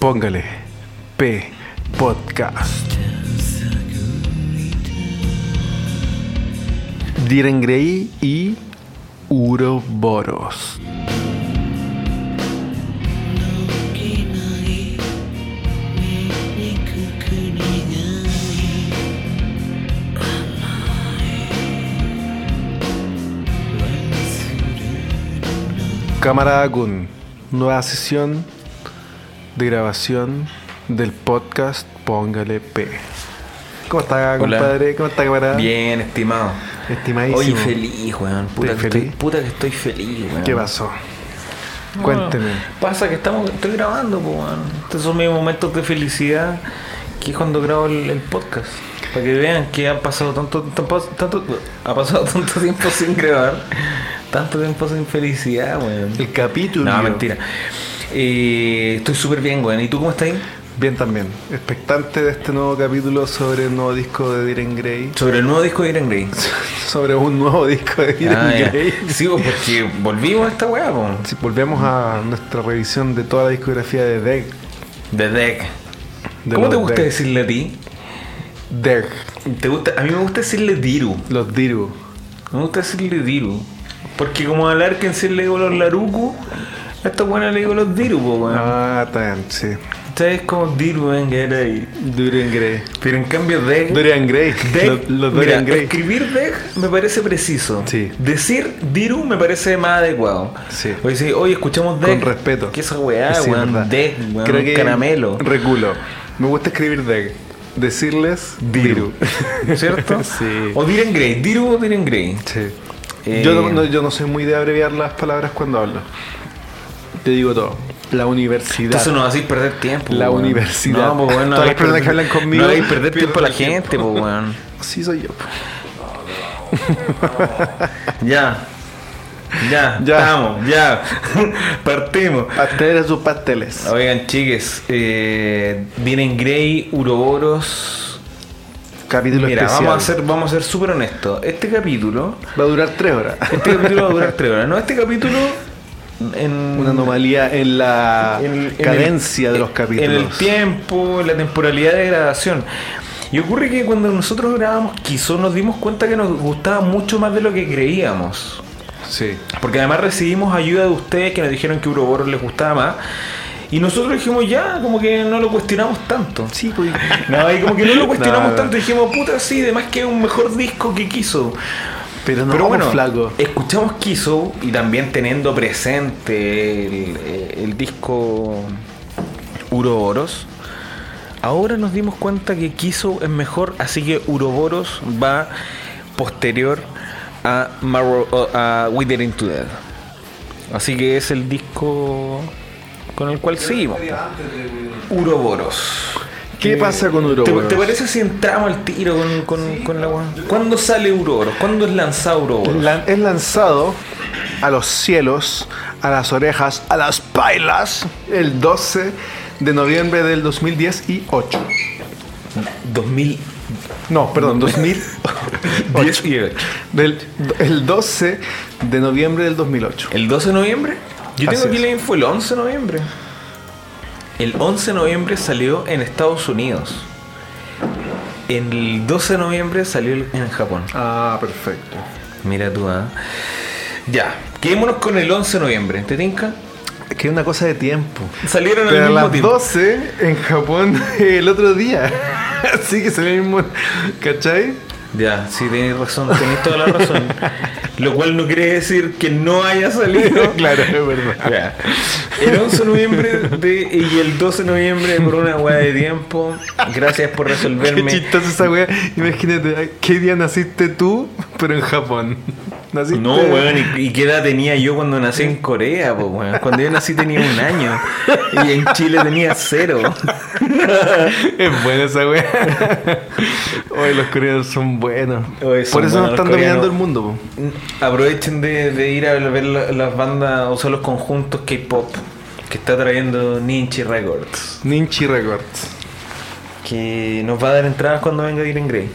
Póngale P Podcast. Diren Grey y Uroboros. Cámara Kun, nueva sesión de grabación del podcast Póngale P. ¿Cómo está, Hola. compadre? ¿Cómo está, camarada? Bien, estimado. Estimadísimo. Oye, feliz, weón. Puta, ¿Estás que feliz? Estoy, puta que estoy feliz, weón. ¿Qué pasó? No, Cuénteme. Pasa que estamos, estoy grabando, pues, weón. Estos son mis momentos de felicidad que es cuando grabo el, el podcast. Para que vean que ha pasado tanto, tanto, tanto- ha pasado tanto tiempo sin grabar. Tanto tiempo sin felicidad, weón. El capítulo. No, mentira. Eh, estoy súper bien, weón. ¿Y tú cómo estás ahí? Bien también. Expectante de este nuevo capítulo sobre el nuevo disco de Diren Grey. Sobre el nuevo disco de Irene Grey. sobre un nuevo disco de Diren Ah. Grey. Sí, porque volvimos a esta weá, po. Si volvemos a nuestra revisión de toda la discografía de Deck. De ¿Cómo te gusta decirle a ti? Deg. ¿Te gusta? A mí me gusta decirle Diru. Los Diru. Me gusta decirle Diru. Porque como a Larkensen le digo los Laruku, a esta buena le digo los Diru, weón. Ah, está bien, sí. Ustedes como Diru, venga, era ahí. Dorian Gray. Pero en cambio Deck... Dorian Gray. Deck, Los, los mira, Dorian Gray. escribir Deck me parece preciso. Sí. Decir Diru me parece más adecuado. Sí. Oye, sí, oye, escuchamos Deck. Con respeto. ¿Qué esa weá, Sí, weón? Deck, weón. Creo que caramelo. Reculo. Me gusta escribir Deg. Decirles Diru. ¿Cierto? Sí. O Diren Grey. Diru o Diren Grey. Sí. Eh, Yo, no, no- yo no soy muy de abreviar las palabras cuando hablo. Te digo todo. La universidad. Entonces no hacéis perder tiempo. La weón. universidad. No, pues bueno. Todas las personas que hablan conmigo No hagáis perder tiempo a la tiempo. gente, pues weón. Sí soy yo. Ya. Ya, Ya. estamos, ya. Partimos. Pasteles sus pasteles. Oigan, chiques, eh, Diren Grey, Uroboros. Capítulo Mira, especial. vamos a ser, vamos a ser súper honestos. Este capítulo, Va a durar tres horas. este capítulo va a durar tres horas. No, este capítulo en Una anomalía en la en- en cadencia el- de los capítulos. En el tiempo, en la temporalidad de grabación. Y ocurre que cuando nosotros grabamos Kiso nos dimos cuenta que nos gustaba mucho más de lo que creíamos. Sí. Porque además recibimos ayuda de ustedes que nos dijeron que Uroboros les gustaba más. Y nosotros dijimos ya, como que no lo cuestionamos tanto. Sí, pues. No, y como que no lo cuestionamos No, tanto. Dijimos, puta, sí, además que es un mejor disco que Kiso. Pero no, Pero bueno, flaco. escuchamos Kiso y también teniendo presente el, el disco Uroboros. Ahora nos dimos cuenta que Kiso es mejor, así que Uroboros va posterior a, Marrow- a Wither into Dead. Así que es el disco con el cual seguimos. Uroboros. ¿Qué pasa con ¿Te, Uroboros? te parece si entramos al tiro con, con, con la weá? ¿Cuándo sale Uroboros? ¿Cuándo es lanzado Uroboros? La- es lanzado a los cielos, a las orejas, a las pailas, el 12 de noviembre del 2010 y 8. 2000. No, perdón, 2000. 10 y ocho. Del, el 12 de noviembre del 2008. ¿El 12 de noviembre? Yo tengo Así aquí es. la info, el 11 de noviembre. El 11 de noviembre salió en Estados Unidos. El 12 de noviembre salió en Japón. Ah, perfecto. Mira tú, ¿ah? Ya, quedémonos con el 11 de noviembre. ¿Te tinca? Es que es una cosa de tiempo. Salieron al Pero a mismo las tiempo. 12 en Japón el otro día. Así que salió el mismo. ¿Cachai? Ya, sí, tenéis razón, tenéis toda la razón. Lo cual no quiere decir que no haya salido. claro, es verdad. Ya. El 11 de noviembre de- y el 12 de noviembre por una hueá de tiempo. Gracias por Qué resolverme. chistosa esa wea. Imagínate, ¿qué día naciste tú, pero en Japón? Naciste. No, weón, ¿y, y qué edad tenía yo cuando nací en Corea, po, weón? Cuando yo nací tenía un año y en Chile tenía cero. Es buena esa wea. Hoy los coreanos son buenos. Oye, son Por eso nos están coreanos. dominando el mundo. po. Aprovechen de, de ir a ver la- las bandas o sea, los conjuntos K-pop que está trayendo Ninchi Records. Ninchi Records. Que nos va a dar entradas cuando venga Diren Grey.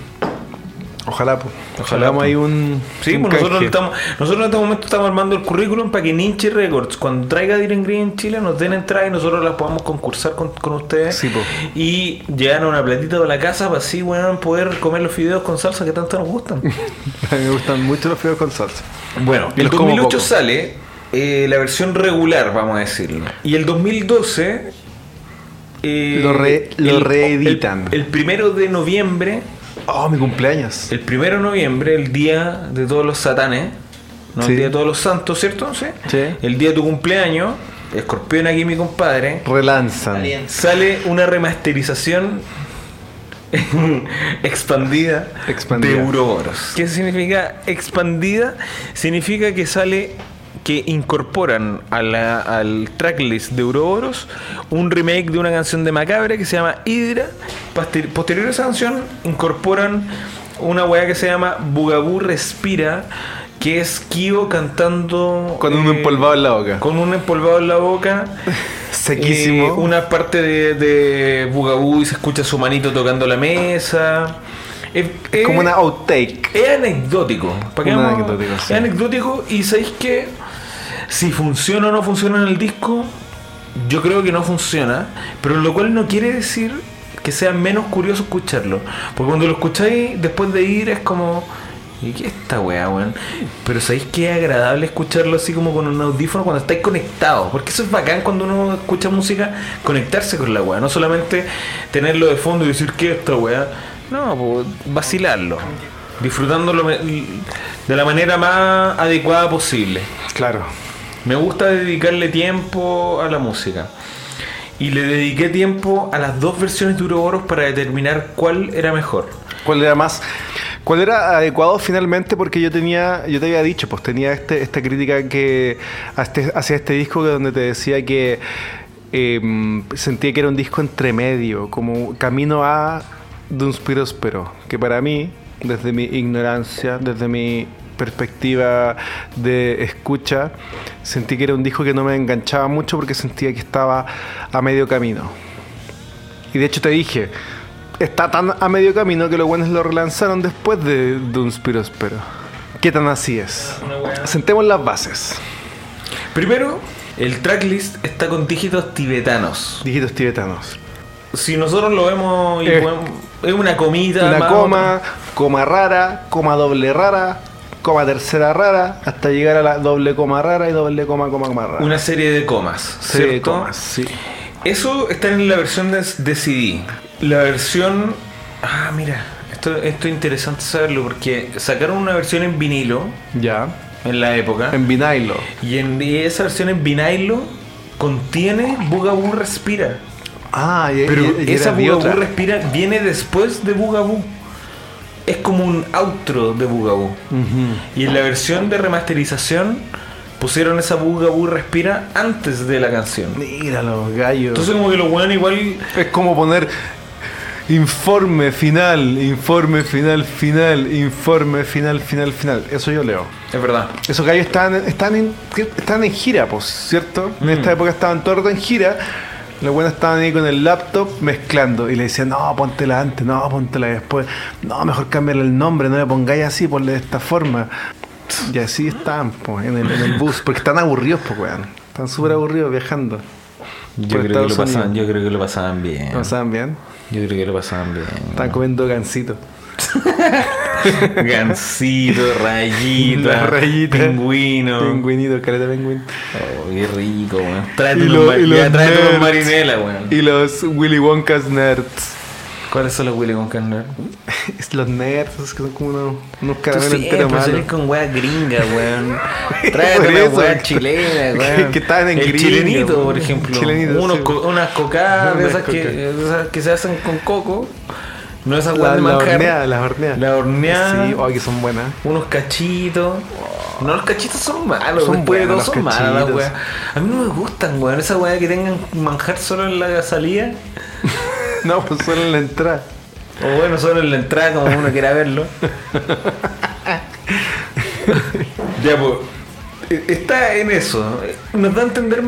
Ojalá, pues. Ojalá, Hagamos ahí un. Sí, un pues nosotros, estamos, nosotros en este momento estamos armando el currículum para que Ninchi Records, cuando traiga Diren Green en Chile, nos den entrada y nosotros las podamos concursar con, con ustedes. Sí, po. Y llegar una platita de la casa para así, weón, poder comer los fideos con salsa que tanto nos gustan. A mí me gustan mucho los fideos con salsa. Bueno, Y el los como 2008 poco. sale eh, la versión regular, vamos a decirlo. Y el 2012... eh, Lo re- lo el- reeditan. El, el primero de noviembre, Oh, mi cumpleaños. el primero de noviembre, el día de todos los satanes, no Sí. el día de todos los santos, ¿cierto? Sí. Sí. El día de tu cumpleaños, escorpión aquí mi compadre, Relanzan. sale una remasterización expandida, Expandida. de Uroboros. ¿Qué significa expandida? Significa que sale que incorporan a la- al tracklist de Uroboros un remake de una canción de Macabre que se llama Hydra. Posterior a esa canción incorporan una weá que se llama Bugaboo Respira, que es Kyo cantando Con un eh, empolvado en la boca. con un empolvado en la boca. Sequísimo. Eh, una parte de, de Bugaboo y se escucha su manito tocando la mesa. Es, es- Como una outtake. es anecdótico. ¿Para qué Un vamos? anecdótico, sí. Es anecdótico y sabéis que si funciona o no funciona en el disco, yo creo que no funciona. Pero lo cual no quiere decir que sea menos curioso escucharlo. Porque cuando lo escucháis después de ir es como. ¿Y qué es esta weá, weón? Pero sabéis que es agradable escucharlo así como con un audífono cuando estáis conectados. Porque eso es bacán cuando uno escucha música, conectarse con la weá. No solamente tenerlo de fondo y decir, ¿qué es esta weá? No, pues vacilarlo. Disfrutándolo de la manera más adecuada posible. Claro. Me gusta dedicarle tiempo a la música. Y le dediqué tiempo a las dos versiones de Uroboros para determinar cuál era mejor. ¿Cuál era más? ¿Cuál era adecuado finalmente? Porque yo tenía, yo te había dicho, pues tenía este, esta crítica que este- hacia este disco que donde te decía que eh, sentía que era un disco entre medio, como camino a Duns Pero, que para mí, desde mi ignorancia, desde mi perspectiva de escucha, sentí que era un disco que no me enganchaba mucho porque sentía que estaba a medio camino. Y de hecho te dije, está tan a medio camino que los buenos lo relanzaron después de Duns Pero. ¿Qué tan así es? Sentemos las bases. Primero, el tracklist está con dígitos tibetanos. Dígitos tibetanos. Si nosotros lo vemos, y podemos- es una comita. Una coma, coma rara, coma doble rara, coma tercera rara, hasta llegar a la doble coma rara y doble coma coma coma rara. Una serie de comas, de ¿cierto? comas, sí. Eso está en la versión de, de CD. La versión. Ah, mira, esto, esto es interesante saberlo porque sacaron una versión en vinilo Ya. en la época. En vinilo. Y en y esa versión en vinilo contiene Bugaboo Respira. Ah, y, Pero y- y esa de Bugaboo. Respira viene después de Bugaboo. Es como un outro de Bugaboo. Y en la versión de remasterización pusieron esa Bugaboo Respira antes de la canción. Mira los gallos. Entonces como que los weones igual Es como poner informe final, informe final, final, informe final, final, final. Eso yo leo. Es verdad. Esos gallos están, están, en, están en gira, pues, ¿cierto? En esta época estaban todo el rato en gira. Los buenos estaban ahí con el laptop mezclando y le decían, no, póntela antes, no, póntela después. No, mejor cámbiale el nombre, no le pongáis así, ponle de esta forma. Y así están, pues, en el, en el bus, porque están aburridos, pues, weón. Están súper aburridos viajando. Yo creo, que lo pasaban, yo creo que lo pasaban bien. ¿No saben bien? Yo creo que lo pasaban bien. Están comiendo gansito. Gansito, rayita, rayita. pingüino. Pingüinito, caleta de pingüino. Oh, qué rico, weón. Tráete lo- mar- los marinela, weón. Y los Willy Wonka's nerds. ¿Cuáles son los Willy Wonka nerds? Es los nerds, que son como unos, unos Tú caramelos enteros malos. salís con weas gringa, weón. Tráete una wea chilena, weón. que estaban en El gringa, chilenito, por ejemplo. Chilenito, Unos sí. co- unas cocadas de esas que, esas que se hacen con coco. No esas La, de la horneada, las horneadas. La horneada. Sí, oh, que son buenas. Unos cachitos. No, los cachitos son malos, Son buenos son los malas las cachitos. weas. A mí no me gustan, weón. Esa wea que tengan manjar solo en la salida. No, pues solo en la entrada. O bueno, solo en la entrada como uno quiera verlo. ya, pues. eh, Está en eso. Nos da a entender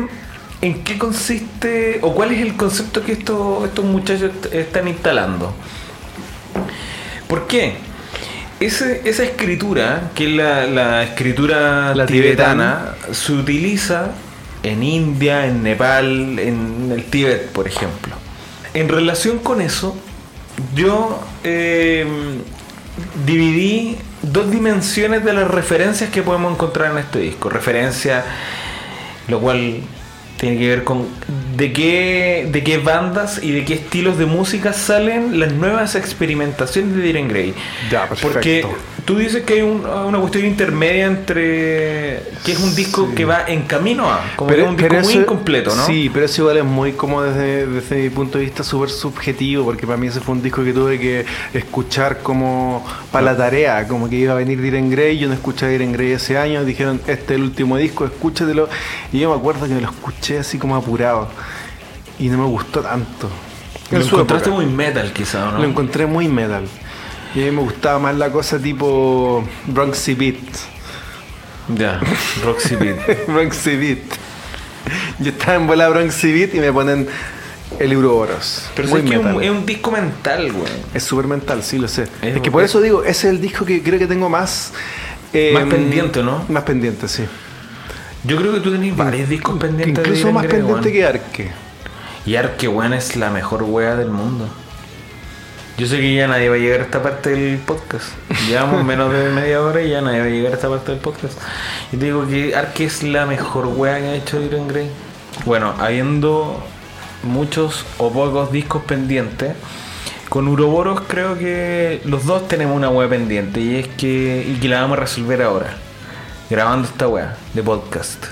en qué consiste o cuál es el concepto que estos, estos muchachos est- están instalando. ¿Por qué? ese- esa escritura, que es la, la escritura La tibetana, se utiliza en India, en Nepal, en el Tíbet, por ejemplo. En relación con eso, yo eh, dividí dos dimensiones de las referencias que podemos encontrar en este disco. Referencia, lo cual tiene que ver con de qué, de qué bandas y de qué estilos de música salen las nuevas experimentaciones de Diren Grey. Ya, perfecto. Porque tú dices que hay un- una cuestión intermedia entre que es un disco Sí. que va en camino a, como que es un disco muy eso- incompleto, ¿no? Sí, pero eso igual es muy como desde, desde mi punto de vista súper subjetivo, porque para mí ese fue un disco que tuve que escuchar como para la tarea, como que iba a venir Diren Grey, yo no escuché Diren Grey ese año, dijeron, este es el último disco, escúchatelo, y yo me acuerdo que me lo escuché así como apurado, y no me gustó tanto. Lo encontraste época. muy metal quizá, ¿o ¿no? Lo encontré muy metal. Y a mí me gustaba más la cosa tipo Bronxy Beat. Ya, Roxy Beat. Bronxy Beat. Yo estaba en bola Bronxy Beat y me ponen el Euroboros. Pero muy es que es un, metal. es un disco mental, güey. Es súper mental, sí, lo sé. Es Es, que por eso digo, ese es el disco que creo que tengo más... eh, Más pendiente, ¿no? Más pendiente, sí. Yo creo que tú tenés varios discos pendientes de Incluso Diren más pendiente que Arque. Y Arque, weón, es la mejor wea del mundo. Yo sé que ya nadie va a llegar a esta parte del podcast. Llevamos menos de media hora y ya nadie va a llegar a esta parte del podcast. Y digo que Arque es la mejor wea que ha hecho Diren Grey. Bueno, habiendo muchos o pocos discos pendientes, con Uroboros creo que los dos tenemos una wea pendiente y es que, y que la vamos a resolver ahora, grabando esta wea de podcast.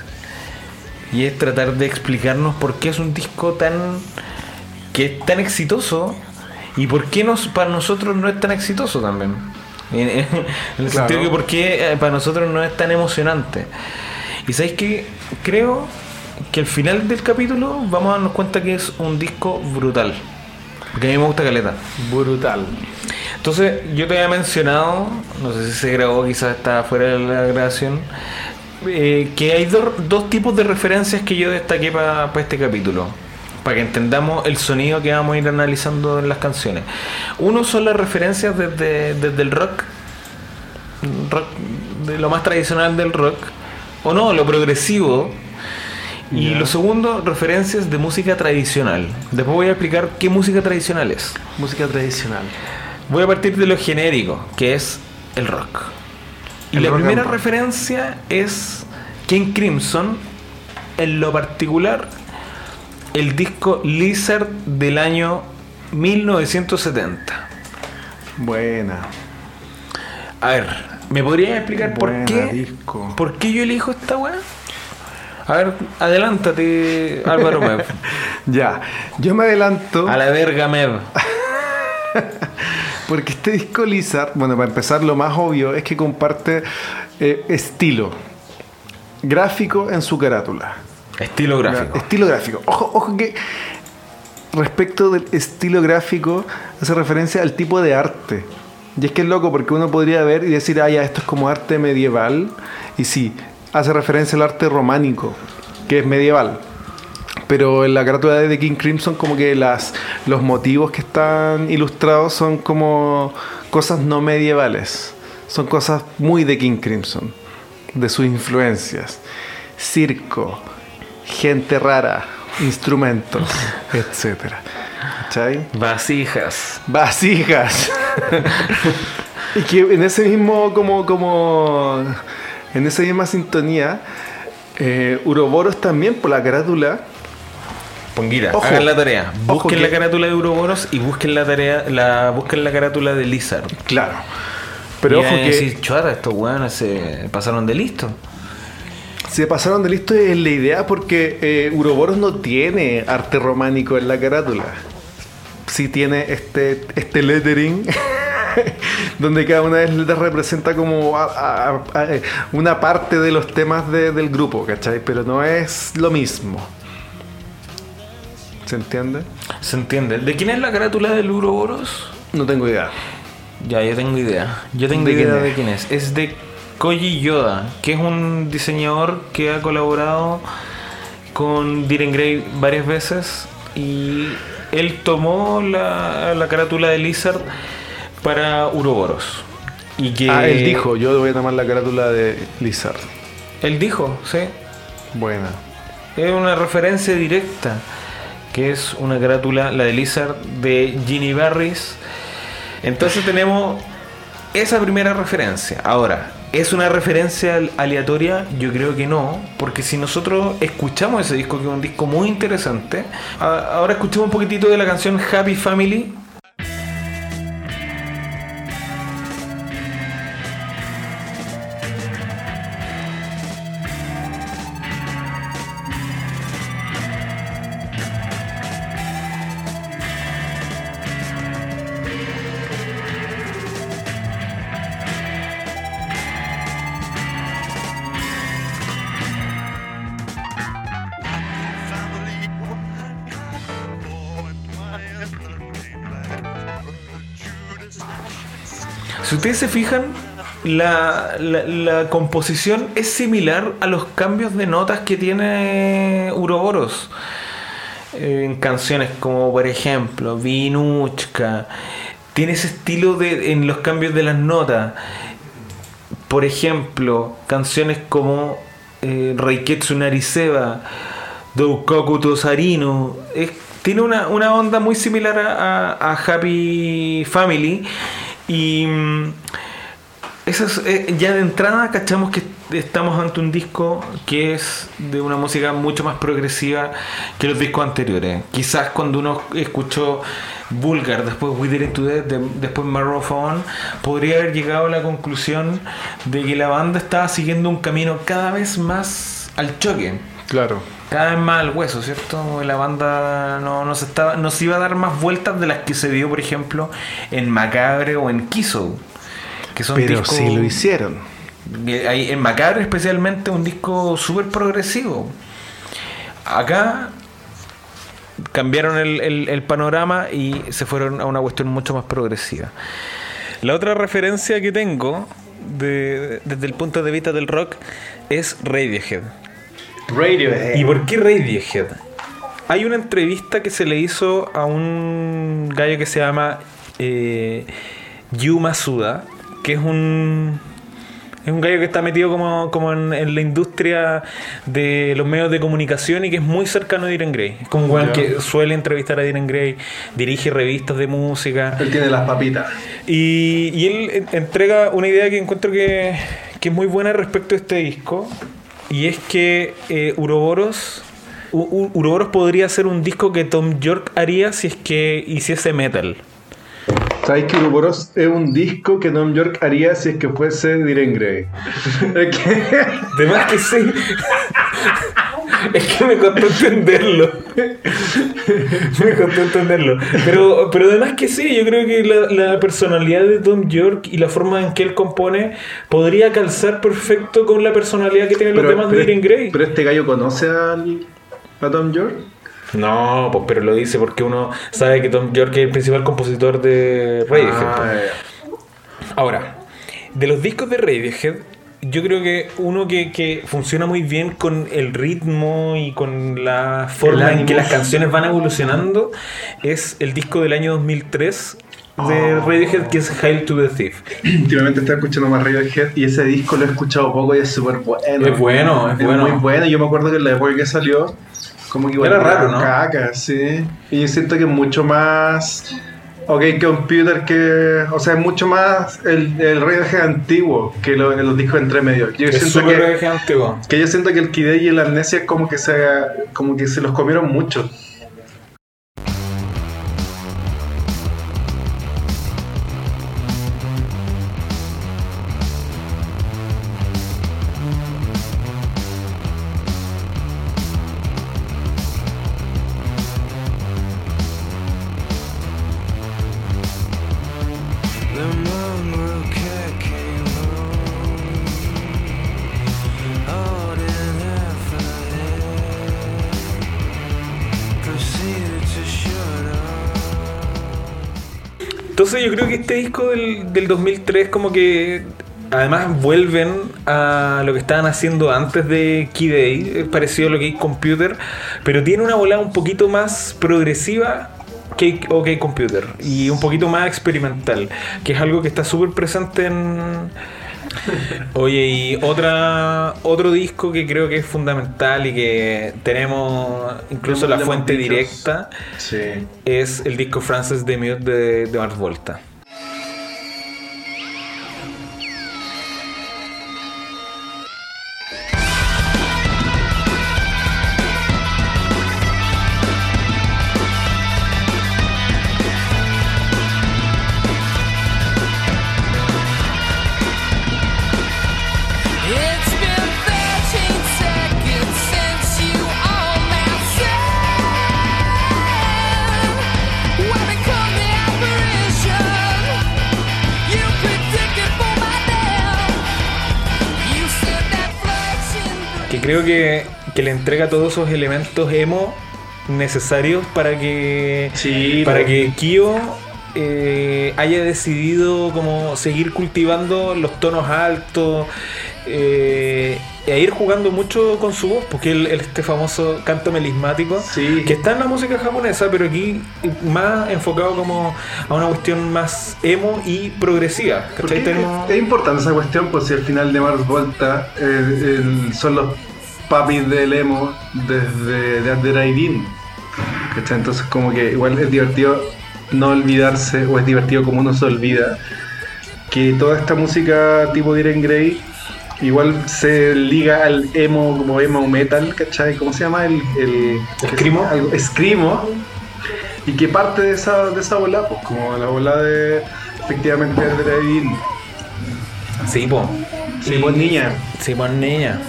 Y es tratar de explicarnos por qué es un disco tan que es tan exitoso y por qué nos, para nosotros no es tan exitoso también. En, en el Claro. sentido que por qué eh, para nosotros no es tan emocionante. Y sabéis que creo que al final del capítulo vamos a darnos cuenta que es un disco brutal. Porque a mí me gusta Caleta. Brutal. Entonces, yo te había mencionado, no sé si se grabó, quizás está fuera de la grabación, eh, que hay do- dos tipos de referencias que yo destaqué para este capítulo, para que entendamos el sonido que vamos a ir analizando en las canciones. Uno son las referencias desde, desde el rock, rock, de lo más tradicional del rock, o no, lo progresivo. Y lo segundo, referencias de música tradicional. Después voy a explicar qué música tradicional es. Música tradicional. Voy a partir de lo genérico, que es el rock. Y El la rock primera referencia es King Crimson, en lo particular, el disco Lizard del año 1970. Buena. A ver, ¿me podrías explicar por qué? disco. ¿Por qué yo elijo esta weá? A ver, adelántate, Álvaro Mev. Ya, yo me adelanto. A la verga, Mev. Porque este disco Lizard, bueno, para empezar, lo más obvio es que comparte eh, estilo gráfico en su carátula. Estilo gráfico. Estilo gráfico. Ojo, ojo que respecto del estilo gráfico hace referencia al tipo de arte. Y es que es loco porque uno podría ver y decir, ah, ya, esto es como arte medieval. Y sí, hace referencia al arte románico, que es medieval. Pero en la carátula de The King Crimson como que las, los motivos que están ilustrados son como cosas no medievales. Son cosas muy de King Crimson, de sus influencias. Circo, gente rara, instrumentos, etc. ¿Cachai? Vasijas. Vasijas. y que en ese mismo, como, como, en esa misma sintonía, eh, Uroboros también por la carátula Ponguira, Ojo. hagan la tarea. Busquen que- la carátula de Uroboros y busquen la tarea, la, busquen la carátula de Lizard. Claro. Pero Y ojo que decir, estos weones se pasaron de listo. Se pasaron de listo en la idea porque eh, Uroboros no tiene arte románico en la carátula. Sí tiene este, este lettering donde cada una de las letras representa como a- a- a- eh, una parte de los temas de- del grupo, ¿cachai? Pero no es lo mismo. ¿Se entiende? ¿Se entiende? ¿De quién es la carátula del Uroboros? No tengo idea. Ya, yo tengo idea. Yo tengo ¿De idea quién de quién es. Es de Koji Yoda, que es un diseñador que ha colaborado con Diren Grey varias veces y él tomó la, la carátula de Lizard para Uroboros. Y que Ah, él dijo, yo voy a tomar la carátula de Lizard. Él dijo, sí. Buena. Es una referencia directa, que es una carátula, la de Lizard, de Ginny Barris. Entonces tenemos esa primera referencia. Ahora, ¿es una referencia aleatoria? Yo creo que no, porque si nosotros escuchamos ese disco, que es un disco muy interesante, ahora escuchemos un poquitito de la canción Happy Family. Ustedes se fijan, la, la- composición es similar a los cambios de notas que tiene Uroboros. Eh, En canciones como por ejemplo Vinuchka. Tiene ese estilo de, en los cambios de las notas. Por ejemplo, canciones como eh, Reiketsu Nariseba, Doukoku Tosarino. Tiene una, una onda muy similar a Happy Family. Y mm, eso es, eh, ya de entrada cachamos que estamos ante un disco que es de una música mucho más progresiva que los discos anteriores. Quizás cuando uno escuchó Vulgar, después We Death, de- después Maroon On, podría haber llegado a la conclusión de que la banda estaba siguiendo un camino cada vez más al choque. Claro. Cada vez más al hueso, ¿cierto? La banda no, no se estaba, no se iba a dar más vueltas de las que se dio, por ejemplo, en Macabre o en Kiso. Que son Pero discos- sí lo hicieron. En Macabre especialmente un disco súper progresivo. Acá cambiaron el, el- el panorama y se fueron a una cuestión mucho más progresiva. La otra referencia que tengo de- desde el punto de vista del rock es Radiohead. Radiohead. ¿Y por qué Radiohead? Hay una entrevista que se le hizo a un gallo que se llama eh, Yu Masuda, que es un es un gallo que está metido como, como en, en la industria de los medios de comunicación y que es muy cercano a Diren Gray. Es como un que suele entrevistar a Diren Gray, dirige revistas de música. Él tiene las papitas. Y, y él en- entrega una idea que encuentro que, que es muy buena respecto a este disco. Y es que eh, Uroboros, U- U- Uroboros podría ser un disco que Tom York haría si es que hiciese metal. ¿Sabes que Uroboros es un disco que Tom York haría si es que fuese Diren Grey? De más que sí. Es que me costó entenderlo. Me costó entenderlo. Pero, pero además que sí, yo creo que la, la personalidad de Tom York y la forma en que él compone podría calzar perfecto con la personalidad que tienen los temas de Diren Grey. pero este gallo conoce al, a Tom York. No, pues pero lo dice porque uno sabe que Tom York es el principal compositor de Radiohead. Ah, pues. Ahora, de los discos de Radiohead, yo creo que uno que, que funciona muy bien con el ritmo y con la forma en que las canciones van evolucionando es el disco del año 2003 de Oh. Radiohead que es Hail to the Thief. Últimamente estaba escuchando más Radiohead y ese disco lo he escuchado poco y es súper bueno. Es bueno, es bueno. muy bueno. Yo me acuerdo que en la época que salió, como que igual Era raro, ¿no? Caca, sí. Y yo siento que es mucho más. Ok, Computer que. O sea, es mucho más el, el Radiohead antiguo que lo- los discos entre medio. Yo Es siento que. Antiguo. Que yo siento que el Kid y el Amnesia como que se como que se los comieron mucho. Que este disco del, del 2003 como que además vuelven a lo que estaban haciendo antes de Key Day, es parecido a lo que hay Computer, pero tiene una volada un poquito más progresiva Cake OK Computer y un poquito más experimental, que es algo que está súper presente en... Oye, y otra otro disco que creo que es fundamental y que tenemos incluso la fuente directa Sí. es el disco Frances de Mute de, de Mars Volta. Creo que, que le entrega todos esos elementos emo necesarios para que Sí, para que Kyo eh, haya decidido como seguir cultivando los tonos altos eh, e ir jugando mucho con su voz porque el, este famoso canto melismático Sí. que está en la música japonesa pero aquí más enfocado como a una cuestión más emo y progresiva. Tenemos- es, es importante esa cuestión, pues si al final de Mars Volta eh, el- son los papis del emo desde de Under Aidin. ¿Cachai? Entonces como que igual es divertido no olvidarse, o es divertido como uno se olvida, que toda esta música tipo Diren Grey igual se liga al emo como emo metal, ¿cachai? ¿Cómo se llama? El, el Screamo. algo- Screamo. Y que parte de esa, de esa bola, pues como la bola de efectivamente de Aidin. sí, po. Sí, Y- pues niña. Sí, pues niña.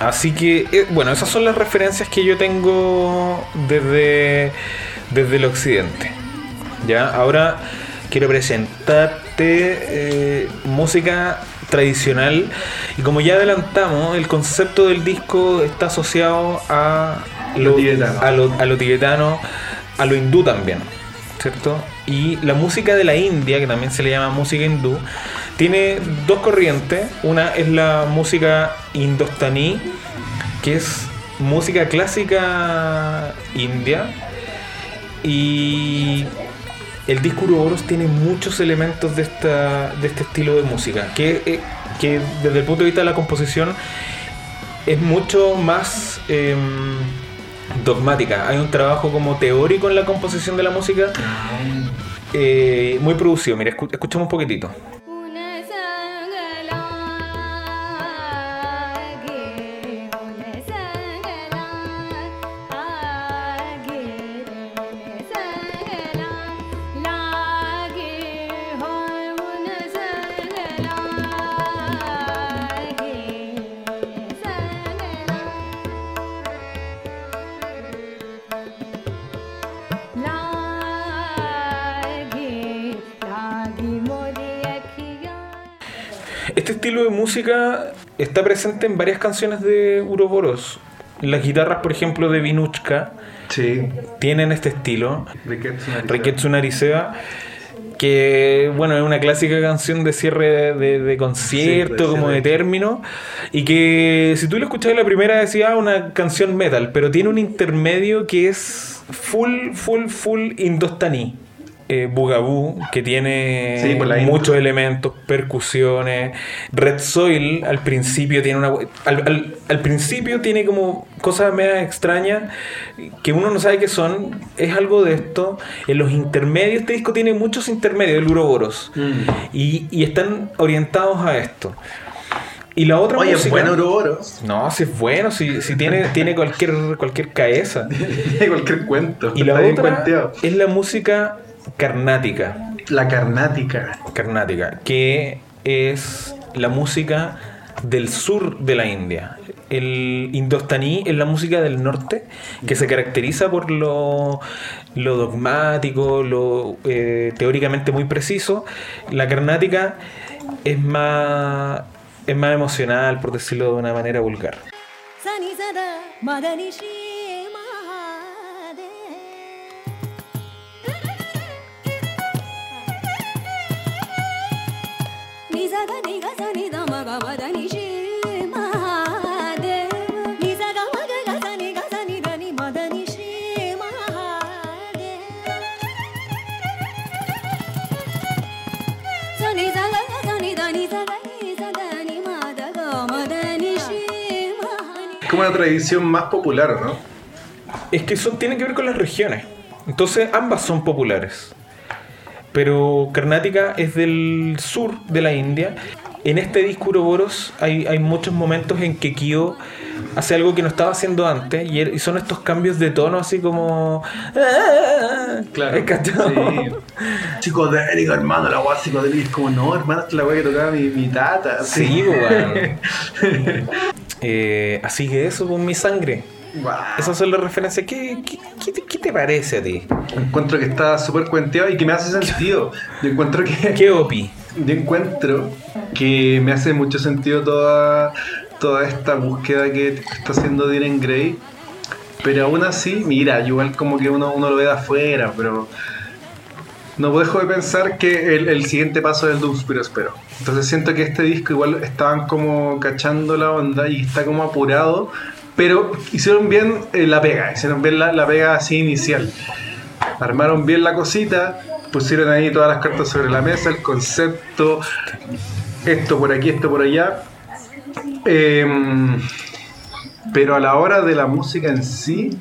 Así que, eh, bueno, esas son las referencias que yo tengo desde, desde el occidente. Ya, ahora quiero presentarte eh, música tradicional. Y como ya adelantamos, el concepto del disco está asociado a Lo tibetano. a lo, a lo tibetano, a lo hindú también, ¿cierto? Y la música de la India, que también se le llama música hindú, tiene dos corrientes. Una es la música indostaní, que es música clásica india. Y el disco Uroboros tiene muchos elementos de, esta, de este estilo de música, que, eh, que desde el punto de vista de la composición es mucho más em, dogmática. Hay un trabajo como teórico en la composición de la música eh, muy producido. Mira, escu- escuchamos un poquitito. Estilo de música está presente en varias canciones de Uroboros. Las guitarras, por ejemplo, de Vinuchka Sí. tienen este estilo. Riketsu Narisea. Riketsu Narisea, que bueno, es una clásica canción de cierre de, de concierto, Sí, de como de término, y que si tú lo escuchabas la primera decía "Ah, una canción metal, pero tiene un intermedio que es full, full, full indostaní. Eh, Bugaboo, que tiene Sí, muchos elementos, percusiones. Red Soil al principio tiene una. Al, al- al principio tiene como cosas medio extrañas que uno no sabe qué son. Es algo de esto. En los intermedios, este disco tiene muchos intermedios del Uroboros. Mm. Y, y están orientados a esto. Y la otra Oye, música. buen Ouroboros. No, si es bueno, si, si tiene, tiene cualquier, cualquier cabeza. Cualquier cuento. Y la otra es la música carnática. La carnática. Carnática, que es la música del sur de la India. El indostaní es la música del norte, que se caracteriza por lo, lo dogmático, lo eh, teóricamente muy preciso. La carnática es más, es más emocional, por decirlo de una manera vulgar. Es como una tradición más popular, ¿no? Es que eso tiene que ver con las regiones. Entonces ambas son populares. Pero Karnática es del sur de la India. En este disco Uroboros hay, hay muchos momentos en que Kyo hace algo que no estaba haciendo antes y, er- y son estos cambios de tono así como... ¿Has cachado? Sí. Psicodélico, hermano, la weá psicodélica es como, no, hermano, es la weá que tocaba mi, mi tata. Sí, weón. Eh, así que eso con mi sangre. Esas son las referencias. ¿Qué, qué, qué te- qué te parece a ti? Encuentro que está súper cuenteado y que me hace sentido. Yo encuentro que. ¿Qué opi? Yo encuentro que me hace mucho sentido toda, toda esta búsqueda que está haciendo Diren Gray. Pero aún así, mira, igual como que uno, uno lo ve de afuera, pero no dejo de pensar que el, el siguiente paso es el Doom pero espero. Entonces siento que este disco igual estaban como cachando la onda y está como apurado, pero hicieron bien eh, la pega, hicieron bien la, la pega así inicial. Armaron bien la cosita, pusieron ahí todas las cartas sobre la mesa, el concepto, esto por aquí, esto por allá. Em, pero a la hora de la música en sí,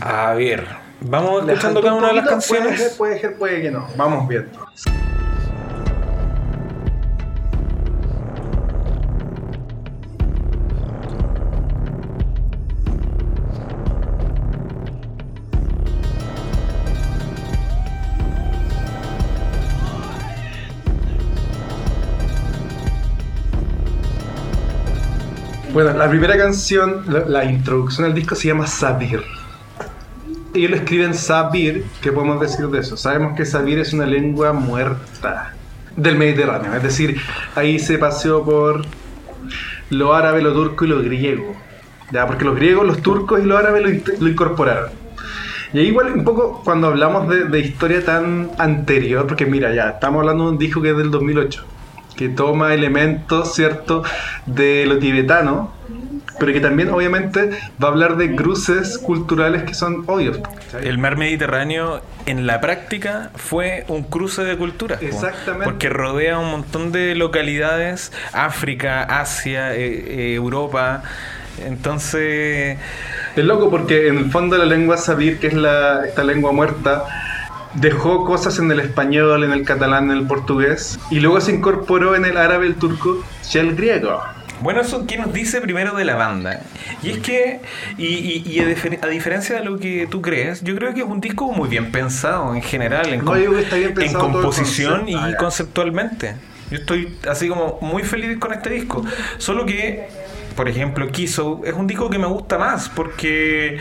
A ver, vamos escuchando cada un una de las poquito, puede canciones. ser, Puede ser, puede que no. Vamos viendo. Bueno, la primera canción, la, introducción al disco se llama Sabir. Ellos lo escriben Sabir, ¿qué podemos decir de eso? Sabemos que Sabir es una lengua muerta del Mediterráneo, es decir, ahí se paseó por lo árabe, lo turco y lo griego. Ya, porque los griegos, los turcos y los árabes lo incorporaron. Y ahí igual un poco cuando hablamos de, de historia tan anterior, porque mira, ya estamos hablando de un disco que es del 2008, que toma elementos, ¿cierto?, de lo tibetano, pero que también obviamente va a hablar de cruces culturales que son obvios. El mar Mediterráneo en la práctica fue un cruce de culturas. Exactamente. Porque rodea un montón de localidades, África, Asia, eh, eh, Europa. Entonces, Es loco porque en el fondo la lengua sabir, que es la, esta lengua muerta, dejó cosas en el español, en el catalán, en el portugués, y luego se incorporó en el árabe, el turco y el griego. bueno, eso que nos dice primero de la banda. Y es que, y, y- y a, difer- a diferencia de lo que tú crees, yo creo que es un disco muy bien pensado en general, en, No, bien en composición y Ah, conceptualmente. Yo estoy así como muy feliz con este disco. Solo que, por ejemplo, Kiso es un disco que me gusta más porque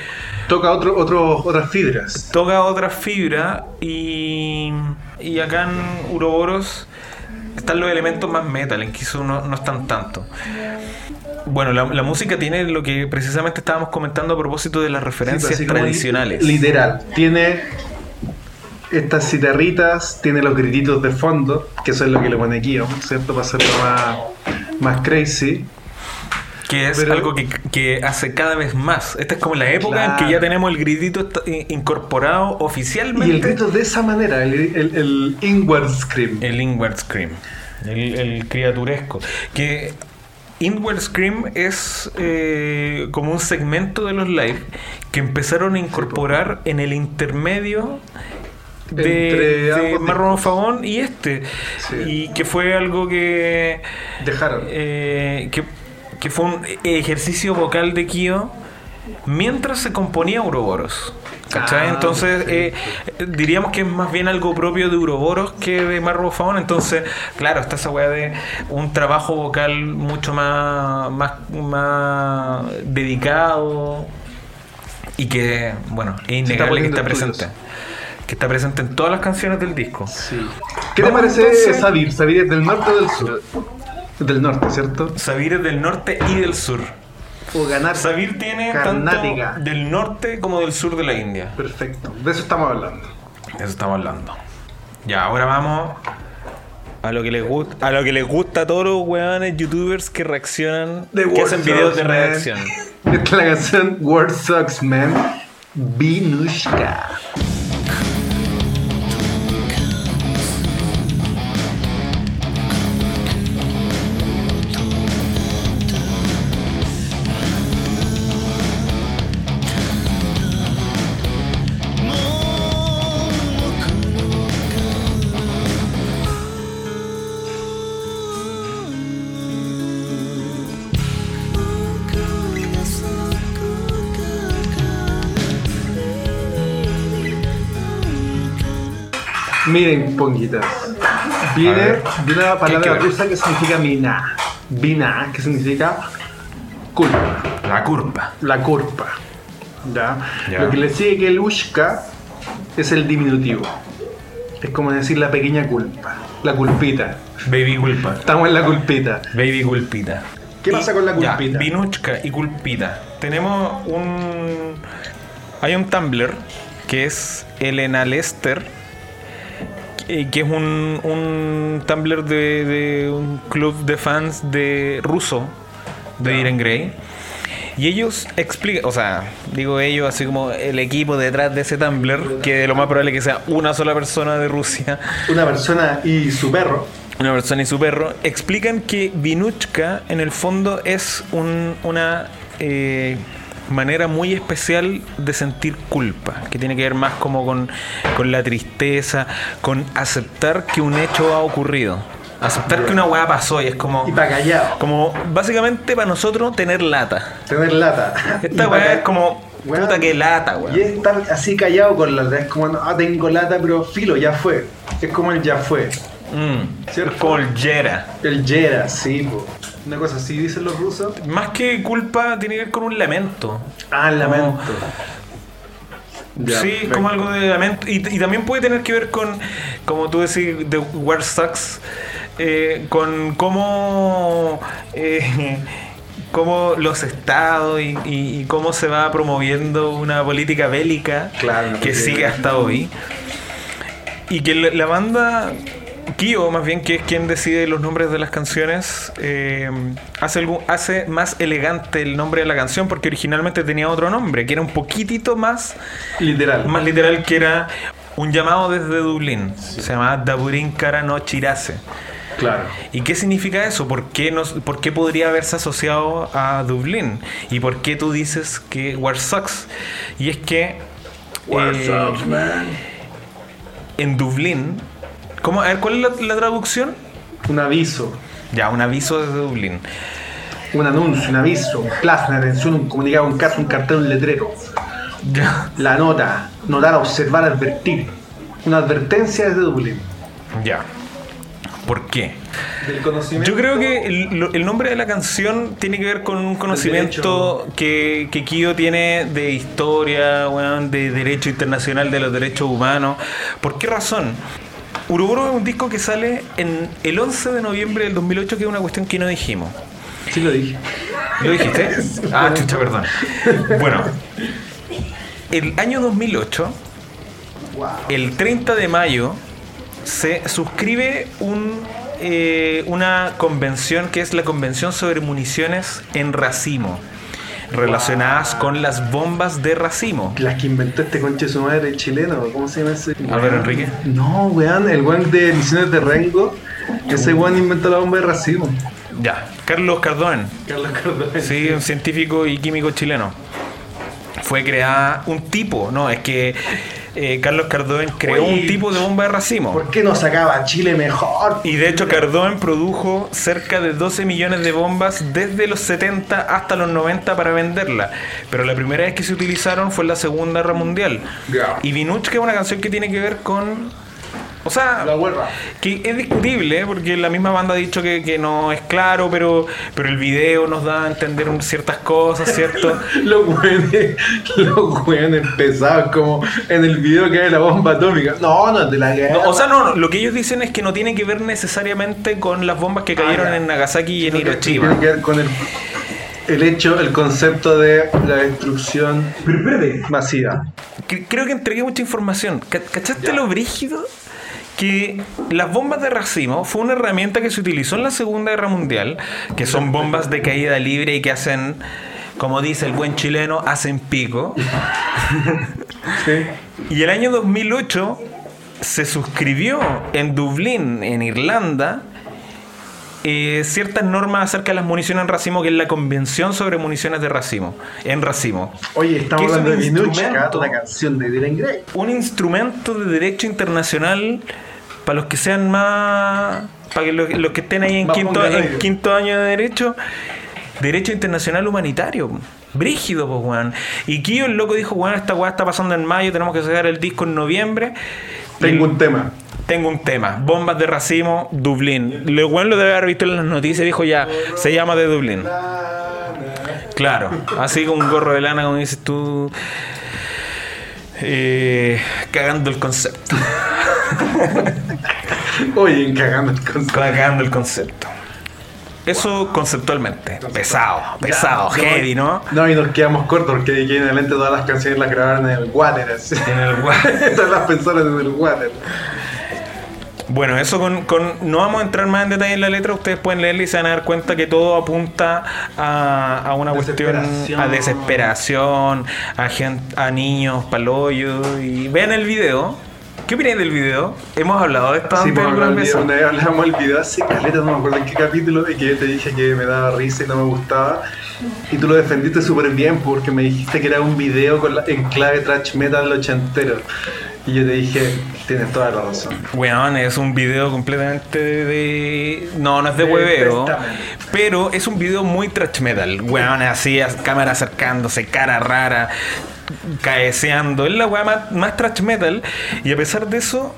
Toca otro, otro, otras fibras. toca otra fibra y, y acá en Uroboros están los elementos más metal, en Kiso no, no están tanto. Bueno, la, la música tiene lo que precisamente estábamos comentando a propósito de las referencias Sí, pues, como tradicionales. Literal. Tiene estas citarritas, tiene los grititos de fondo, que eso es lo que le pone aquí. ¿cierto? Para hacerlo más, más crazy. Que es Pero- algo que, que hace cada vez más. Esta es como la época en que ya tenemos el gritito incorporado oficialmente. Y el grito de esa manera, el, el, el inward scream. El Inward Scream. El, el criaturesco. Que Inward Scream es eh, como un segmento de los live que empezaron a incorporar en el intermedio de, de Marrón. Fagón y este. Sí. Y que fue algo que. Dejaron. eh, que, que fue un ejercicio vocal de Kyo mientras se componía Uroboros. ¿Cachai? Ah, Entonces, sí. eh, diríamos que es más bien algo propio de Uroboros que de Marro Faón. Entonces, claro, está esa weá de un trabajo vocal mucho más, más, más dedicado y que, bueno, es innegable que está estudios. presente. Que está presente en todas las canciones del disco. ¿Qué te parece entonces. Sabir? Sabir es del norte o del sur? Del norte, ¿cierto? Sabir es del norte y del sur. O ganar. Sabir tiene tanto del norte como del sur de la India. Perfecto. De eso estamos hablando. De eso estamos hablando. Ya, ahora vamos a lo que les gusta, a lo que les gusta a todos los weones youtubers que reaccionan, The que hacen videos de reacción. Esta es la canción Word Sucks Man. Vinushka. Miren, ponguitas. Viene de una ¿Qué palabra rusa que significa mina. Vina, que significa culpa. La curpa. La culpa. ¿Ya? Ya. Lo que le sigue que el ushka es el diminutivo. Es como decir la pequeña culpa. La culpita. Baby culpa. Estamos en la culpita. Baby culpita. ¿Qué pasa con la Ya, culpita? Vinuchka y culpita. Tenemos un. Hay un Tumblr que es Elena Lester. Que que es un, un Tumblr de, de un club de fans de ruso de Iren Grey. Y ellos explican, o sea, digo ellos así como el equipo detrás de ese Tumblr, que lo más probable es que sea una sola persona de Rusia, Una persona y su perro. una persona y su perro, explican que Vinuchka en el fondo es un- una eh, manera muy especial de sentir culpa, que tiene que ver más como con, con la tristeza, con aceptar que un hecho ha ocurrido. Aceptar que una weá pasó y es como... Y para callado. Como básicamente para nosotros tener lata. Tener lata. Y Esta weá es como... Weón. Puta que lata, Y weón. es estar así callado con lata. Es como, ah, tengo lata, pero filo, ya fue. Es como el ya fue. Mm, ¿Cierto? El Yera, sí, po. Una cosa así dicen los rusos. Más que culpa tiene que ver con un lamento. Ah, el lamento. Sí, perfecto. como algo de lamento. Y, y también puede tener que ver con, como tú decís, The War Sucks, eh, con cómo, eh, cómo los estados y, y- y cómo se va promoviendo una política bélica Claro, que sigue hasta hoy. Y que la banda, Kyo más bien, que es quien decide los nombres de las canciones, eh, hace, algún- hace más elegante el nombre de la canción porque originalmente tenía otro nombre, que era un poquitito más, Literal. más literal, que era un llamado desde Dublín. Se llamaba Daburin Kara no Chirase. Claro. ¿Y qué significa eso? ¿Por qué, nos, ¿Por qué podría haberse asociado a Dublín? ¿Y por qué tú dices que War Sucks? Y es que... eh, en Dublín. ¿Cómo? A ver, ¿cuál es la, la traducción? Un aviso, Ya, un aviso desde Dublín. un anuncio, un aviso, un plazo, una atención, un comunicado, un caso, un cartel, un letrero. Ya. La nota, notar, observar, advertir. Una advertencia desde Dublín. Ya. ¿Por qué? Del conocimiento. Yo creo que el, nombre de la canción tiene que ver con un conocimiento que, que Kyo tiene de historia, weón, de derecho internacional de los derechos humanos. ¿Por qué razón? Uruburu es un disco que sale en el 11 de noviembre del 2008, que es una cuestión que no dijimos. Sí lo dije. ¿Lo dijiste? Ah, chucha, perdón. Bueno, el año 2008, el 30 de mayo, se suscribe un, eh, una convención que es la Convención sobre Municiones en Racimo, relacionadas con las bombas de racimo. Las que inventó este conche de su madre chileno. ¿Cómo se llama ese? Álvaro Enrique. No, weón, el weón de Misiones de Rengo. Ese weón inventó la bomba de racimo. Ya, Carlos Cardón. Carlos Cardone. Sí, un científico y químico chileno. Fue creada un tipo, no, es que eh, Carlos Cardón creó Oye, un tipo de bomba de racimo. ¿Por qué no sacaba Chile mejor? Y de hecho Cardón produjo cerca de 12 millones de bombas desde los 70 hasta los 90 para venderla. Pero la primera vez que se utilizaron fue en la Segunda Guerra Mundial. Y Vinuchka es una canción que tiene que ver con... O sea, La que es discutible, ¿eh? porque la misma banda ha dicho que, que no es claro, pero, pero el video nos da a entender un- ciertas cosas, ¿cierto? Los weones, los pesados como en el video que hay la bomba atómica. No, no es de la guerra. No, o sea, no, no, lo que ellos dicen es que no tiene que ver necesariamente con las bombas que cayeron Ah, ya. en Nagasaki y en Hiroshima. Tiene que ver con el, el hecho, el concepto de la destrucción masiva. Cre- Creo que entregué mucha información. Ca- ¿Cachaste lo brígido? Que las bombas de racimo fue una herramienta que se utilizó en la Segunda Guerra Mundial, que son bombas de caída libre y que hacen, como dice el buen chileno, hacen pico. Sí. Y el año 2008 se suscribió en Dublín, en Irlanda, eh, ciertas normas acerca de las municiones en racimo, que es la Convención sobre Municiones de Racimo, en racimo. Oye, estamos ¿Qué es hablando de Minucha, instrumento? una canción de Dylan Gray. un instrumento de derecho internacional para los que sean más para que los, los que estén ahí en quinto, en año de derecho derecho internacional humanitario brígido pues weón y Kio el loco dijo weón esta weá está pasando en mayo tenemos que sacar el disco en noviembre Tengo un tema. Tengo un tema. Bombas de racimo, Dublín. Lo bueno lo debe haber visto en las noticias, dijo ya, se llama de Dublín. Claro, así con un gorro de lana, como dices tú. Eh, cagando el concepto. Oye, cagando el concepto. Cagando el concepto. Eso conceptualmente. Pesado, pesado, Ya, heavy, ¿no? No, y nos quedamos cortos porque aquí en adelante todas las canciones las grabaron en el water. así. En el gua- todas las pensaron en el water. Bueno, eso con, con- No vamos a entrar más en detalle en la letra. Ustedes pueden leerla y se van a dar cuenta que todo apunta a, a una cuestión. A desesperación, a, gen- a niños, paloyos. Y vean el video. ¿Qué opináis del video? Hemos hablado de esto Sí, antes alguna vez. una vez hablamos del video hace caleta, no me acuerdo en qué capítulo, y que te dije que me daba risa y no me gustaba. Y tú lo defendiste súper bien porque me dijiste que era un video con la- en clave trash metal ochentero. Y yo te dije, tienes toda la razón. Weón, es un video completamente de, No, no es de De hueveo. Pero es un video muy trash metal. Weón, así, as- cámara acercándose, cara rara, caeceando. Es la weá más, más trash metal. Y a pesar de eso,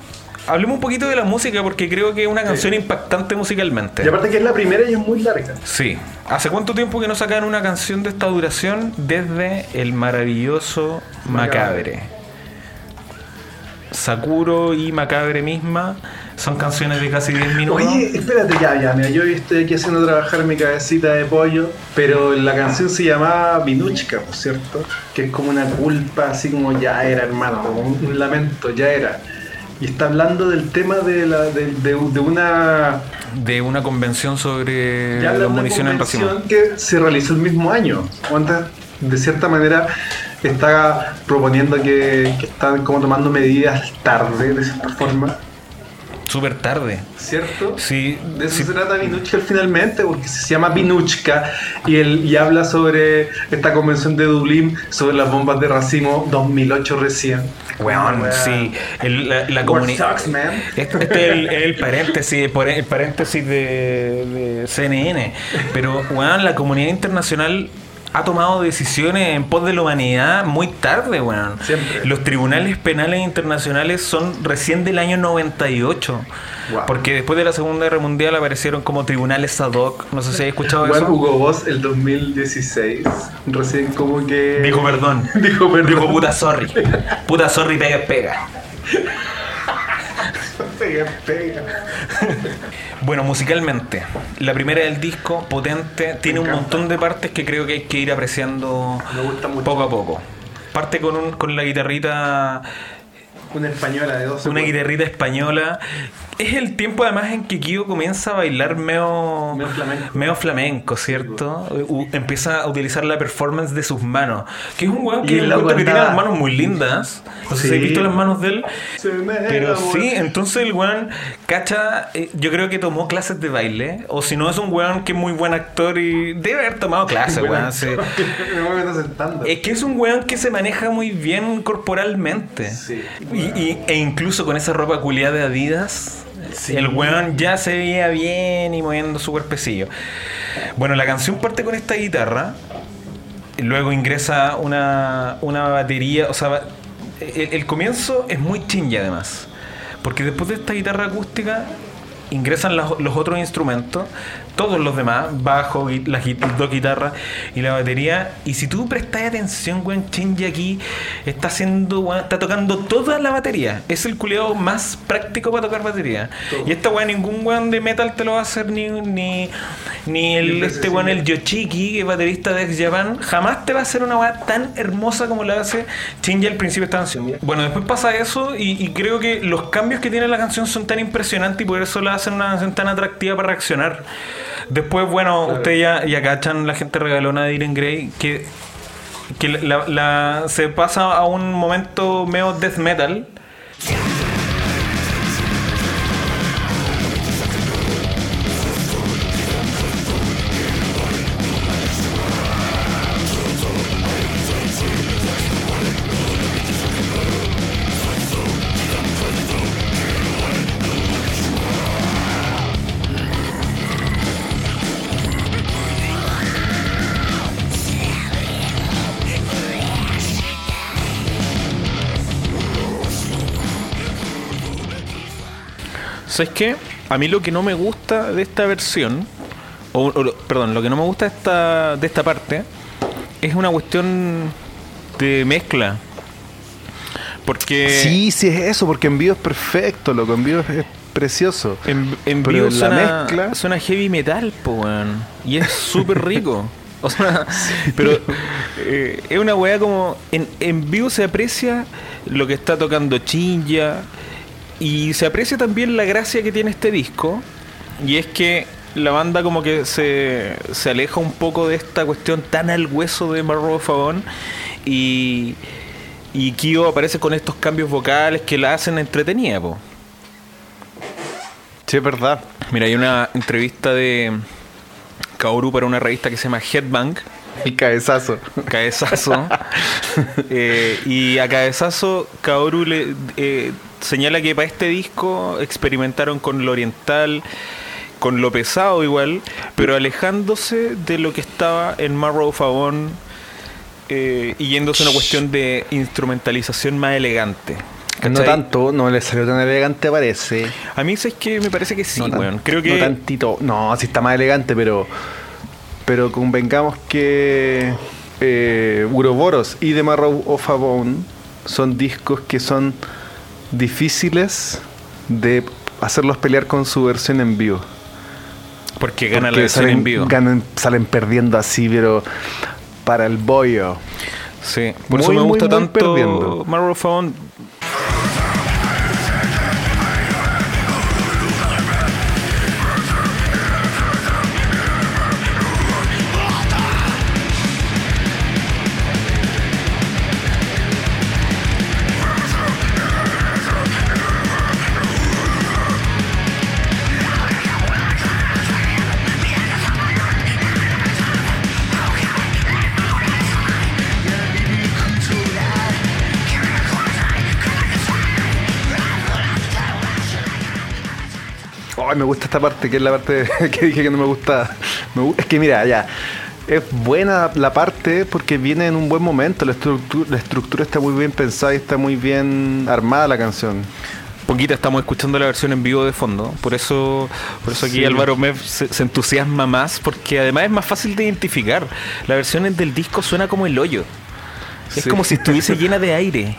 hablemos un poquito de la música porque creo que es una canción impactante musicalmente. Y aparte que es la primera y es muy larga. Sí. ¿Hace cuánto tiempo que no sacan una canción de esta duración? Desde el maravilloso Macabre. Sakuro y Macabre misma son canciones de casi 10 minutos. Oye, espérate, ya, ya, mira, yo estoy aquí haciendo trabajar mi cabecita de pollo, pero la canción se llamaba Vinuchka, por cierto, que es como una culpa, así como ya era, hermano, como un, un lamento, ya era. Y está hablando del tema de, la, de, de- de una, de una convención sobre la munición en racimo. que se realizó el mismo año. De cierta manera, está proponiendo que, que están como tomando medidas tarde, de cierta forma, Súper tarde. ¿cierto? Sí, De eso sí, se trata Vinuchka finalmente, porque se llama Vinuchka y, él, y habla sobre esta convención de Dublín, sobre las bombas de racimo 2008 recién. Weón, sí. El- la la comunidad. Este, este es el, el paréntesis, el paréntesis de, de CNN. Pero, weón, la comunidad internacional ha tomado decisiones en pos de la humanidad muy tarde, weón. Siempre. Los tribunales penales internacionales son recién del año 98. Wow. Porque después de la Segunda Guerra Mundial aparecieron como tribunales ad hoc. No sé si has escuchado Bueno, eso. Hugo Boss el 2016, recién como que... Dijo perdón. Dijo perdón. Dijo puta sorry. Puta sorry, pega, pega. Pega, pega. Bueno, musicalmente, la primera del disco, potente, tiene un montón de partes que creo que hay que ir apreciando poco a poco. Parte con, un, con la guitarrita, Una española de 12 una guitarrita española. Es el tiempo además en que Kyo comienza a bailar medio, Medio flamenco. medio flamenco, ¿cierto? U- empieza a utilizar la performance de sus manos. Que es un weón que el tiene las manos muy lindas. No sé si has visto las manos de él. Se me Pero sí, entonces el weón, cacha, eh, yo creo que tomó clases de baile. O si no, es un weón que es muy buen actor y debe haber tomado clases, weón. sí. Es que es un weón que se maneja muy bien corporalmente. Sí. Y, y- e incluso con esa ropa culiada de Adidas. El weón ya se veía bien y moviendo su cuerpecillo. Bueno, la canción parte con esta guitarra. Luego ingresa una, una batería. O sea, el, comienzo es muy chingy además. Porque después de esta guitarra acústica ingresan los otros instrumentos, todos los demás, bajo, las, dos guitarras y la batería. Y si tú prestas atención, weón, Shinji aquí está haciendo, weón, está tocando toda la batería. Es el culiado más práctico para tocar batería. Y esta weón, ningún weón de metal te lo va a hacer ni, ni, ni el, este weón, el Yoshiki, que es baterista de Ex Japan, jamás te va a hacer una weá tan hermosa como la hace Shinji al principio de esta canción. Bueno, después pasa eso y, y creo que los cambios que tiene la canción son tan impresionantes y por eso la hacen una canción tan atractiva para reaccionar. Después, bueno, ustedes ya, ya cachan la gente regalona de Irene Grey que, que la- la- se pasa a un momento medio death metal. ¿Sabes qué? A mí lo que no me gusta de esta versión, o, o lo- perdón, lo que no me gusta de esta, de esta parte, es una cuestión de mezcla. Porque Sí, sí es eso, porque en vivo es perfecto, loco, en vivo es, precioso. en, en Pero vivo en la suena, mezcla- suena heavy metal, po. Y es súper rico. O sea, pero eh, es una weá como. En, en vivo se aprecia lo que está tocando Chinja. Y se aprecia también la gracia que tiene este disco. Y es que la banda como que se, se aleja un poco de esta cuestión tan al hueso de Marrow Fabón. Y, y Kyo aparece con estos cambios vocales que la hacen entretenida, po. Sí, es verdad. Mira, hay una entrevista de Kaoru para una revista que se llama Headbang. El cabezazo. Cabezazo. Eh, y a Cabezazo, Kaoru le eh, señala que para este disco experimentaron con lo oriental, con lo pesado igual, pero alejándose de lo que estaba en Marrow Fabón eh, y yéndose a una cuestión de instrumentalización más elegante. No tanto, no le salió tan elegante, parece. A mí es que me parece que sí, no tan-. Creo que No tantito. No, sí está más elegante, pero. Pero convengamos que. Eh, Uroboros y The Marrow of a Bone son discos que son difíciles de hacerlos pelear con su versión en vivo. porque gana la versión salen, en vivo. ganan- salen perdiendo así, pero para el bollo. Sí, por eso Muy, me muy, gusta muy tanto perdiendo. Marrow me gusta esta parte, que es la parte que dije que no me gusta. Es que mira, ya. Es buena la parte porque viene en un buen momento. La estructura, la estructura está muy bien pensada y está muy bien armada la canción. Poquita estamos escuchando la versión en vivo de fondo. Por eso, por eso aquí Sí. Álvaro Mev se, se entusiasma más, porque además es más fácil de identificar. La versión del disco suena como el hoyo. Es Sí. como si estuviese llena de aire.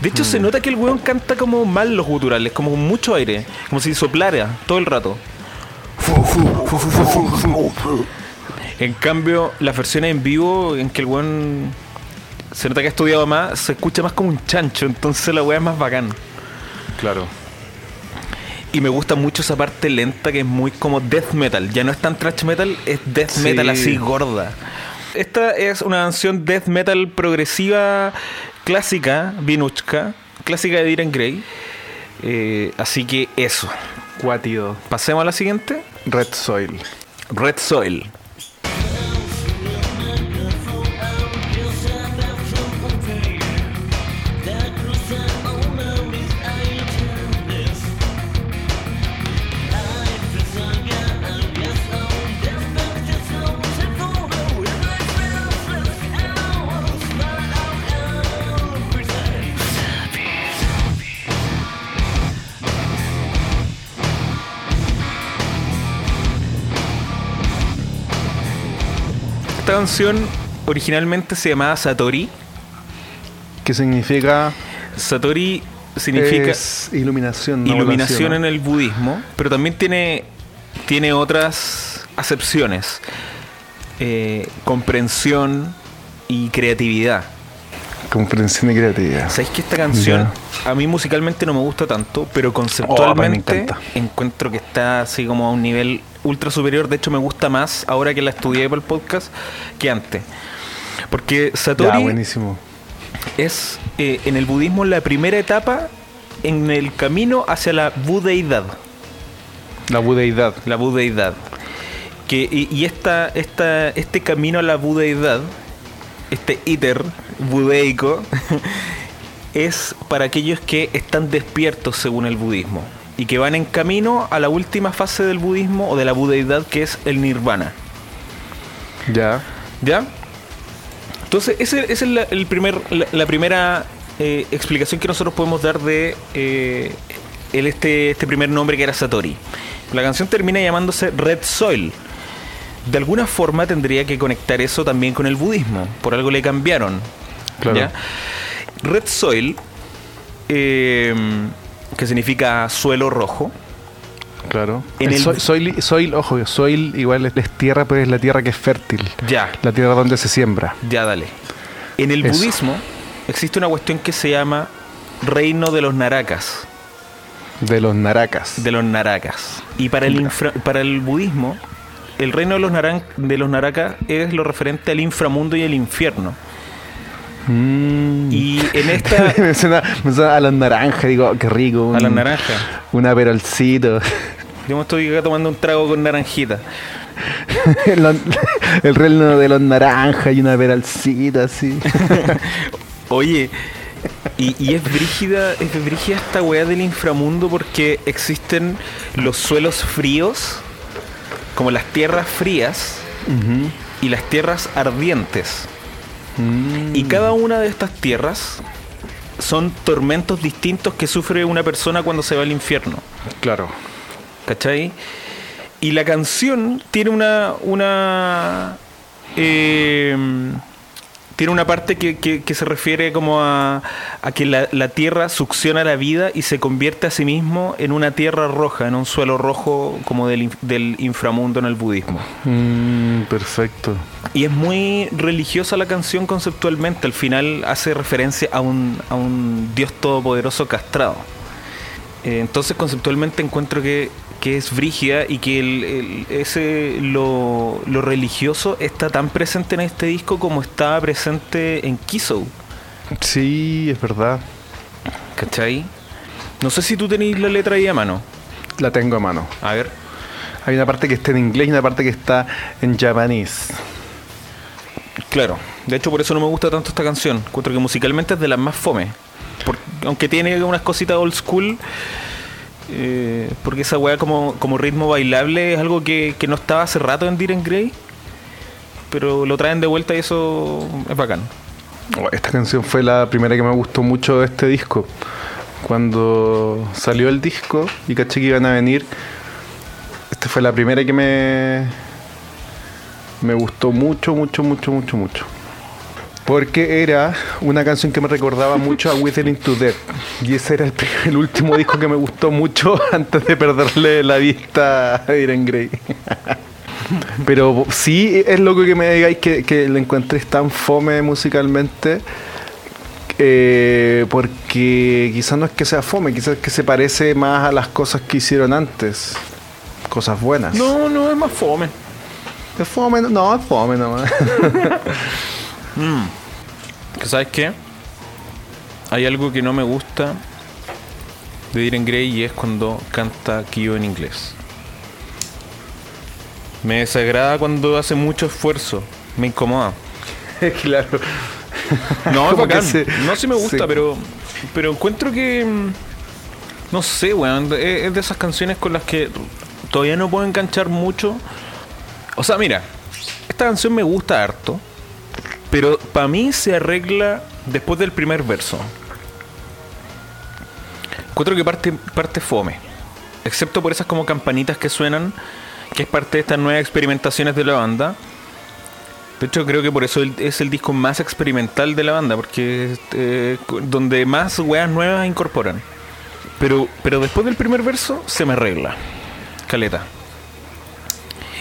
De hecho, Mm. se nota que el weón canta como mal los guturales, como con mucho aire, como si soplara todo el rato. En cambio, las versiones en vivo, en que el weón se nota que ha estudiado más, se escucha más como un chancho, entonces la weá es más bacán. Claro. Y me gusta mucho esa parte lenta que es muy como death metal. Ya no es tan thrash metal, es death Sí. metal así gorda. Esta es una canción death metal progresiva clásica, Vinuchka, clásica de Diren Grey. Eh, así que eso. Cuátido. Pasemos a la siguiente. Red Soil. Red Soil. Canción originalmente se llamaba Satori. ¿Qué significa? Satori significa Es iluminación. no iluminación en el budismo, pero también tiene, tiene otras acepciones. Eh, comprensión y creatividad. Comprensión y creatividad. ¿Sabéis que esta canción a mí musicalmente no me gusta tanto, pero Oh, me conceptualmente encanta. encuentro que está así como a un nivel ultra superior? De hecho, me gusta más ahora que la estudié para el podcast que antes. Porque Ya, Satori buenísimo. es eh, en el budismo la primera etapa en el camino hacia la budeidad. La budeidad. La budeidad. Que, y y esta, esta, este camino a la budeidad, este íter budeico, es para aquellos que están despiertos según el budismo y que van en camino a la última fase del budismo o de la budeidad que es el nirvana. Ya. ¿Ya? Entonces, esa es la, el primer, la, la primera eh, explicación que nosotros podemos dar de eh, él este, este primer nombre que era Satori. La canción termina llamándose Red Soil. De alguna forma tendría que conectar eso también con el budismo. Por algo le cambiaron. Claro. ¿ya? Red Soil, eh, que significa suelo rojo. Claro. En El el- soil, soil- soil, ojo, soil igual es, tierra, pero es la tierra que es fértil. Ya. La tierra donde se siembra. Ya, dale. En el Eso. budismo existe una cuestión que se llama reino de los narakas. De los naracas. De los narakas. Y para el, infra- para el budismo, el reino de los, naran- de los narakas es lo referente al inframundo y el infierno. Mm. Y en esta... me, suena, me suena a los naranjas, digo, qué rico. a las un- naranjas. Un aperolcito. Yo me estoy acá tomando un trago con naranjita. Los- el reino de los naranjas y una aperolcito así. Oye, y, y es brígida, es brígida esta weá del inframundo porque existen los suelos fríos, como las tierras frías y las tierras ardientes. Mm. Y cada una de estas tierras son tormentos distintos que sufre una persona cuando se va al infierno. Claro. ¿Cachai? Y la canción tiene una. una. eh, tiene una parte que, que- que se refiere como a, a que la, la tierra succiona la vida y se convierte a sí mismo en una tierra roja, en un suelo rojo como del, del inframundo en el budismo. Mm, perfecto. Y es muy religiosa la canción conceptualmente. Al final hace referencia a un, a un Dios todopoderoso castrado. Eh, entonces conceptualmente encuentro que, que es brígida y que el, el- ese lo, lo religioso está tan presente en este disco como estaba presente en Kiso. Sí, es verdad. ¿Cachai? No sé si tú tenéis la letra ahí a mano. La tengo a mano. A ver. Hay una parte que está en inglés y una parte que está en japonés. Claro, de hecho por eso no me gusta tanto esta canción. Encuentro que musicalmente es de las más fome. Por- aunque tiene unas cositas old school, eh, porque esa weá como, como ritmo bailable es algo que, que no estaba hace rato en Diren Grey, pero lo traen de vuelta y eso es bacán. Oh, Esta canción fue la primera que me gustó mucho de este disco. Cuando salió el disco y caché que iban a venir, esta fue la primera que me, me gustó mucho, mucho, mucho, mucho, mucho. Porque era una canción que me recordaba mucho a Withering to Death. Y ese era el, último disco que me gustó mucho antes de perderle la vista a Irene Grey. Pero sí es loco que me digáis que, que lo encuentres tan fome musicalmente. eh, porque quizás no es que sea fome, quizás es que se parece más a las cosas que hicieron antes. Cosas buenas. No, no, es más fome. ¿Es fome? No, es fome nomás. ¿Que ¿Sabes qué? Hay algo que no me gusta de Diren Grey y es cuando canta Kyo en inglés. Me desagrada cuando hace mucho esfuerzo. Me incomoda. claro. No, es bacán. se- no, sí me gusta, pero pero encuentro que. mm, No sé, weón. Es, es de esas canciones con las que todavía no puedo enganchar mucho. O sea, mira, esta canción me gusta harto, pero para mí se arregla después del primer verso. Encuentro que parte, parte fome. Excepto por esas como campanitas que suenan, que es parte de estas nuevas experimentaciones de la banda. De hecho, creo que por eso es el disco más experimental de la banda, porque eh, donde más weas nuevas incorporan. Pero, pero después del primer verso se me arregla. Caleta.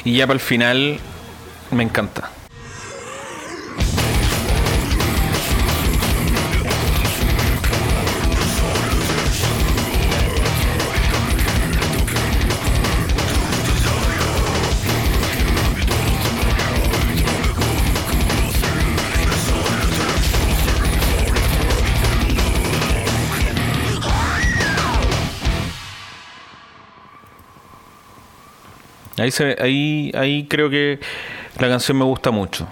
Y ya para el final me encanta. Ahí, se, ahí, ahí creo que la canción me gusta mucho.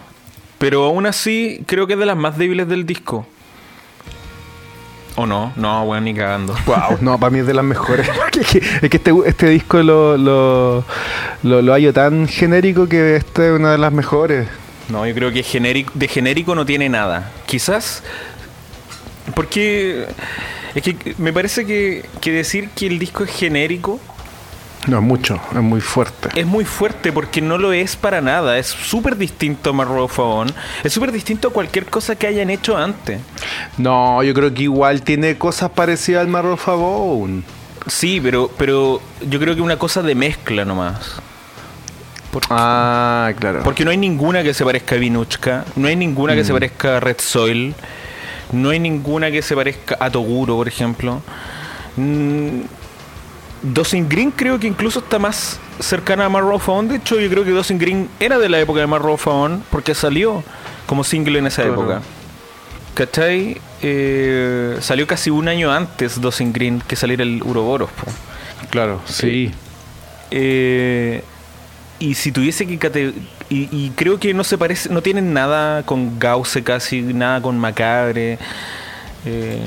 Pero aún así, creo que es de las más débiles del disco. ¿O no? No, weón, ni cagando. Wow, no, para mí es de las mejores. es que, es que este, este disco lo, lo, lo, lo hallo tan genérico que esta es una de las mejores. No, yo creo que genérico, de genérico no tiene nada. Quizás porque Es que me parece que, que decir que el disco es genérico No, es mucho, es muy fuerte. es muy fuerte porque no lo es para nada. Es súper distinto a Marrow. Es súper distinto a cualquier cosa que hayan hecho antes. No, yo creo que igual tiene cosas parecidas al Marrow. Sí, pero, pero yo creo que una cosa de mezcla nomás. Por- Ah, claro. Porque no hay ninguna que se parezca a Vinuchka, no hay ninguna que se parezca a Red Soil, no hay ninguna que se parezca a Toguro, por ejemplo. Mm, Dosing Green creo que incluso está más cercana a Marrow Fawn. De hecho, yo creo que Dosing Green era de la época de Marrow Fawn porque salió como single en esa Claro. época. ¿Cachai? Eh, salió casi un año antes Dosing Green que saliera el Uroboros. po. Claro, sí. Eh, y si tuviese que cate- y, y creo que no se parece, no tienen nada con Gauss casi, nada con Macabre. Eh,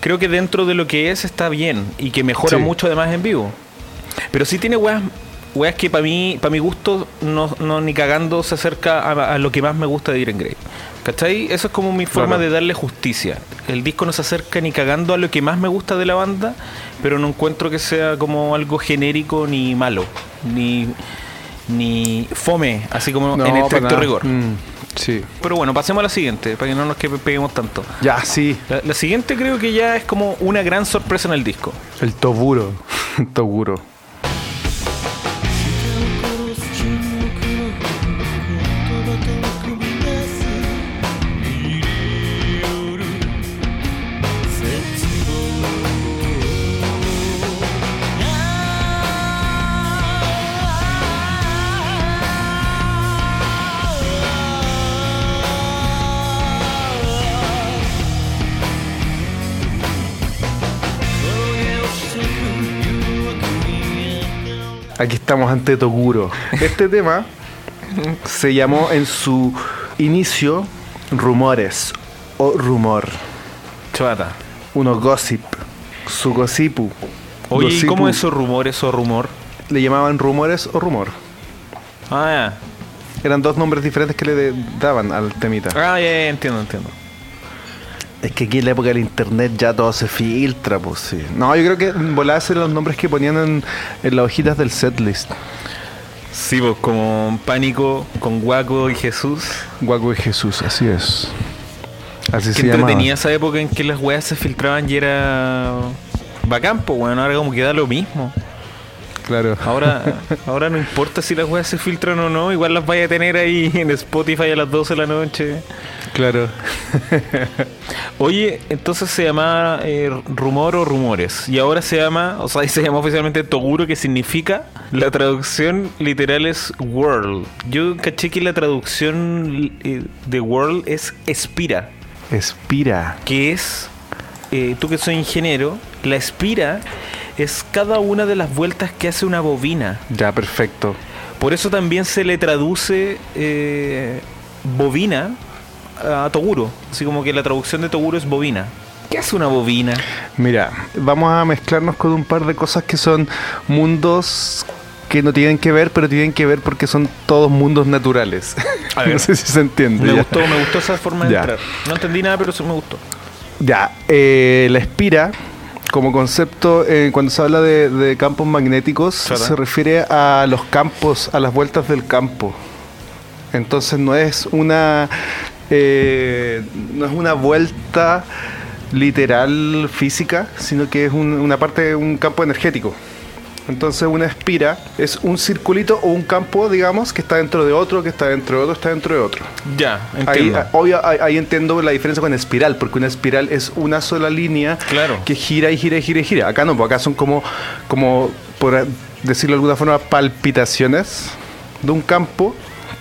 creo que dentro de lo que es está bien y que mejora Sí. mucho además en vivo. Pero sí tiene weas, weas que para mí, para mi gusto, no, no ni cagando se acerca a, a lo que más me gusta de Iron Grey. ¿Cachai? Eso es como mi forma Claro. de darle justicia. El disco no se acerca ni cagando a lo que más me gusta de la banda, pero no encuentro que sea como algo genérico ni malo, ni, ni fome, así como No, en estricto rigor. Mm, sí. Pero bueno, pasemos a la siguiente, para que no nos peguemos tanto. Ya, sí. La, la siguiente creo que ya es como una gran sorpresa en el disco. El Toguro. Toguro. Aquí estamos ante Toguro. Este tema se llamó en su inicio Rumores o Rumor. Chavata. Uno gossip. Su gossipu. Oye, ¿y cómo esos rumores o rumor? Le llamaban rumores o rumor. Ah, Eran dos nombres diferentes que le daban al temita. ya. Ah, ya, ya, entiendo, entiendo. Es que aquí en la época del internet ya todo se filtra, pues sí. No, yo creo que voladas eran los nombres que ponían en, en las hojitas del setlist. Sí, pues como Pánico con Guaco y Jesús. Guaco y Jesús, así es. Así Que se entretenía esa época en que las weas se filtraban y era bacán, pues bueno, ahora como que da lo mismo. Claro. Ahora, ahora no importa si las weas se filtran o no, igual las vaya a tener ahí en Spotify a las 12 de la noche. Claro. Oye, entonces se llamaba eh, Rumor o Rumores. Y ahora se llama, o sea, ahí se llama oficialmente Toguro, que significa, la traducción literal es World. Yo caché que la traducción eh, de World es Espira, Espira. que es, eh, tú que soy ingeniero, la espira es cada una de las vueltas que hace una bobina. Ya, perfecto. Por eso también se le traduce eh, bobina a Toguro. Así como que la traducción de Toguro es bobina. ¿Qué hace una bobina? Mira, vamos a mezclarnos con un par de cosas que son mundos que no tienen que ver, pero tienen que ver porque son todos mundos naturales. A ver. no sé si se entiende. Me ya. gustó, me gustó esa forma de Ya. entrar. No entendí nada, pero sí me gustó. Ya, eh, la espira, como concepto, eh, cuando se habla de, de campos magnéticos, Claro. se refiere a los campos, a las vueltas del campo. Entonces no es una eh, no es una vuelta literal física, sino que es un- una parte de un campo energético. Entonces una espira es un circulito o un campo, digamos, que está dentro de otro, que está dentro de otro, está dentro de otro. Ya, entiendo. ah, obvio, ahí, ahí entiendo la diferencia con espiral, porque una espiral es una sola línea Claro. que gira y gira y gira y gira. Acá no, pues acá son como, como por decirlo de alguna forma, palpitaciones de un campo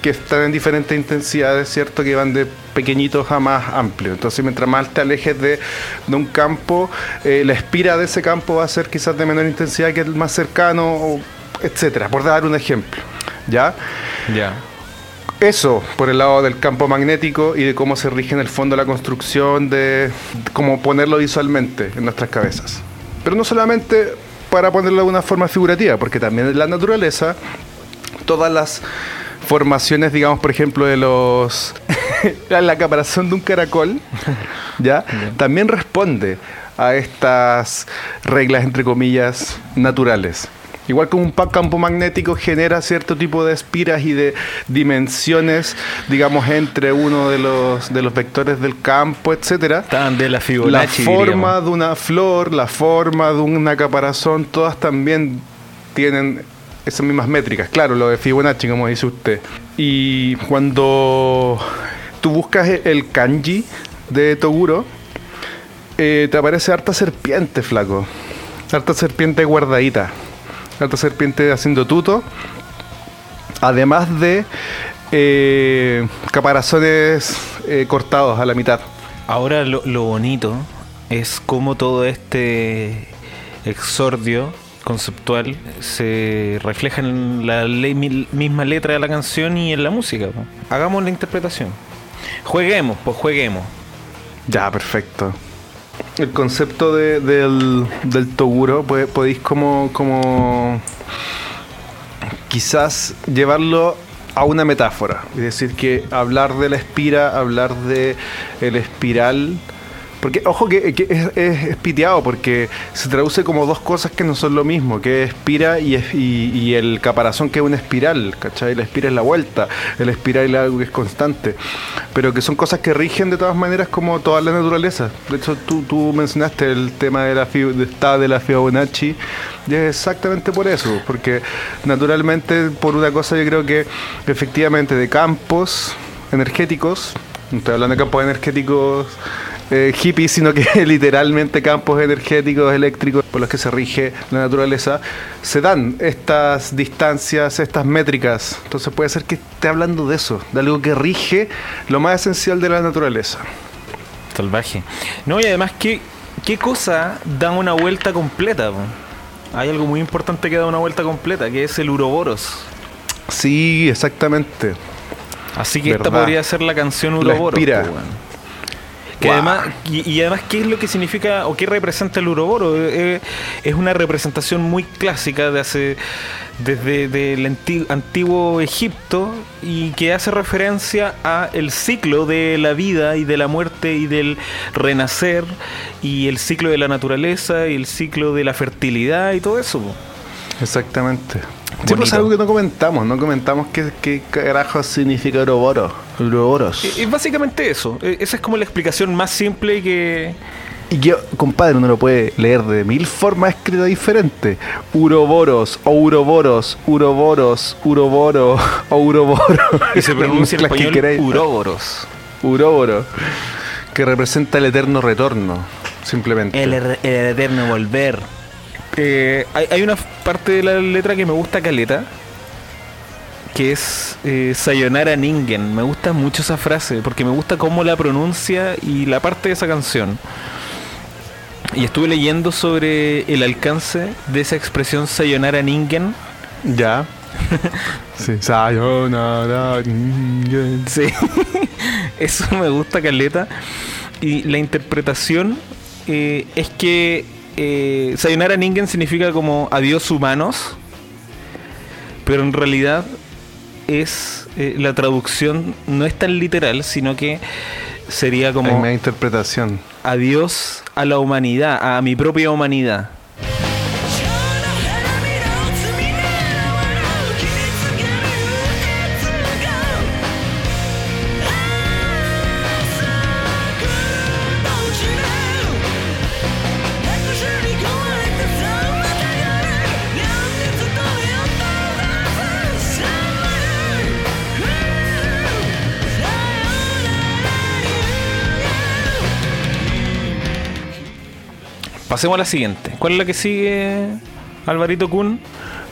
que están en diferentes intensidades, ¿cierto? Que van de pequeñitos a más amplios. Entonces, mientras más te alejes de, de un campo, eh, la espira de ese campo va a ser quizás de menor intensidad que el más cercano, o etcétera, por dar un ejemplo. ¿Ya? Ya. Eso por el lado del campo magnético y de cómo se rige en el fondo la construcción, de cómo ponerlo visualmente en nuestras cabezas. Pero no solamente para ponerlo de una forma figurativa, porque también en la naturaleza, todas las formaciones, digamos, por ejemplo, de los. la caparazón de un caracol, ¿ya? También responde a estas reglas, entre comillas, naturales. Igual como un campo magnético genera cierto tipo de espiras y de dimensiones, digamos, entre uno de los, de los vectores del campo, etcétera. De la La Fibonacci. forma diríamos. de una flor, la forma de una caparazón, todas también tienen esas mismas métricas. Claro, lo de Fibonacci, como dice usted. Y cuando tú buscas el kanji de Toguro, eh, te aparece harta serpiente, flaco. Harta serpiente guardadita. Harta serpiente haciendo tuto. Además de eh, caparazones eh, cortados a la mitad. Ahora lo, lo bonito es cómo todo este exordio conceptual se refleja en la misma letra de la canción y en la música. Hagamos la interpretación. Jueguemos, pues jueguemos. Ya, perfecto. El concepto de- del, del Toguro, pues, podéis como, como quizás llevarlo a una metáfora. Es decir, que hablar de la espira, hablar de el espiral. Porque, ojo, que, es, es, piteado, porque se traduce como dos cosas que no son lo mismo, que es espira y, es- y, el caparazón que es una espiral, ¿cachai? La espira es la vuelta, el espiral es algo que es constante, pero que son cosas que rigen de todas maneras como toda la naturaleza. De hecho, tú, mencionaste el tema de la, de, de la Fibonacci, y es exactamente por eso, porque naturalmente, por una cosa, yo creo que efectivamente de campos energéticos, estoy hablando de campos energéticos eh, hippies, sino que literalmente campos energéticos eléctricos por los que se rige la naturaleza, se dan estas distancias, estas métricas. Entonces puede ser que esté hablando de eso, de algo que rige lo más esencial de la naturaleza. Salvaje. No, y además, ¿qué, qué cosa da una vuelta completa? Hay algo muy importante que da una vuelta completa, que es el Uroboros. Sí, exactamente. Así que esta Verdad. podría ser la canción La Uroboros. espira. Que además, y, y además, ¿qué es lo que significa o qué representa el Uroboro? Eh, es una representación muy clásica de hace desde el anti- antiguo Egipto y que hace referencia a el ciclo de la vida y de la muerte y del renacer y el ciclo de la naturaleza y el ciclo de la fertilidad y todo eso. Exactamente. Sí, pues algo que no comentamos, no comentamos qué, qué carajo significa Ouroboros. Ouroboros. Es es básicamente eso. Eh, Esa es como la explicación más simple que, Y que, compadre, uno lo puede leer de mil formas escritas diferentes. Uroboros, Ouroboros, Uroboros, Uroboro, Ouroboro. y se pronuncia en Las que español queráis. Uroboros. Uroboro. Que representa el eterno retorno, simplemente. El, er- el eterno volver. Eh, hay, hay una parte de la letra que me gusta caleta. Que es eh, Sayonara Ningen. Me gusta mucho esa frase. Porque me gusta cómo la pronuncia y la parte de esa canción. Y estuve leyendo sobre el alcance de esa expresión Sayonara Ningen. Ya. sí. Sayonara. ningen. Sí. Eso me gusta caleta. Y la interpretación eh, es que eh, Sayonara Ningen significa como adiós humanos. Pero en realidad es eh, la traducción no es tan literal, sino que sería Hay como más interpretación. adiós a la humanidad, a mi propia humanidad. Pasemos a la siguiente. ¿Cuál es la que sigue, Alvarito Kun?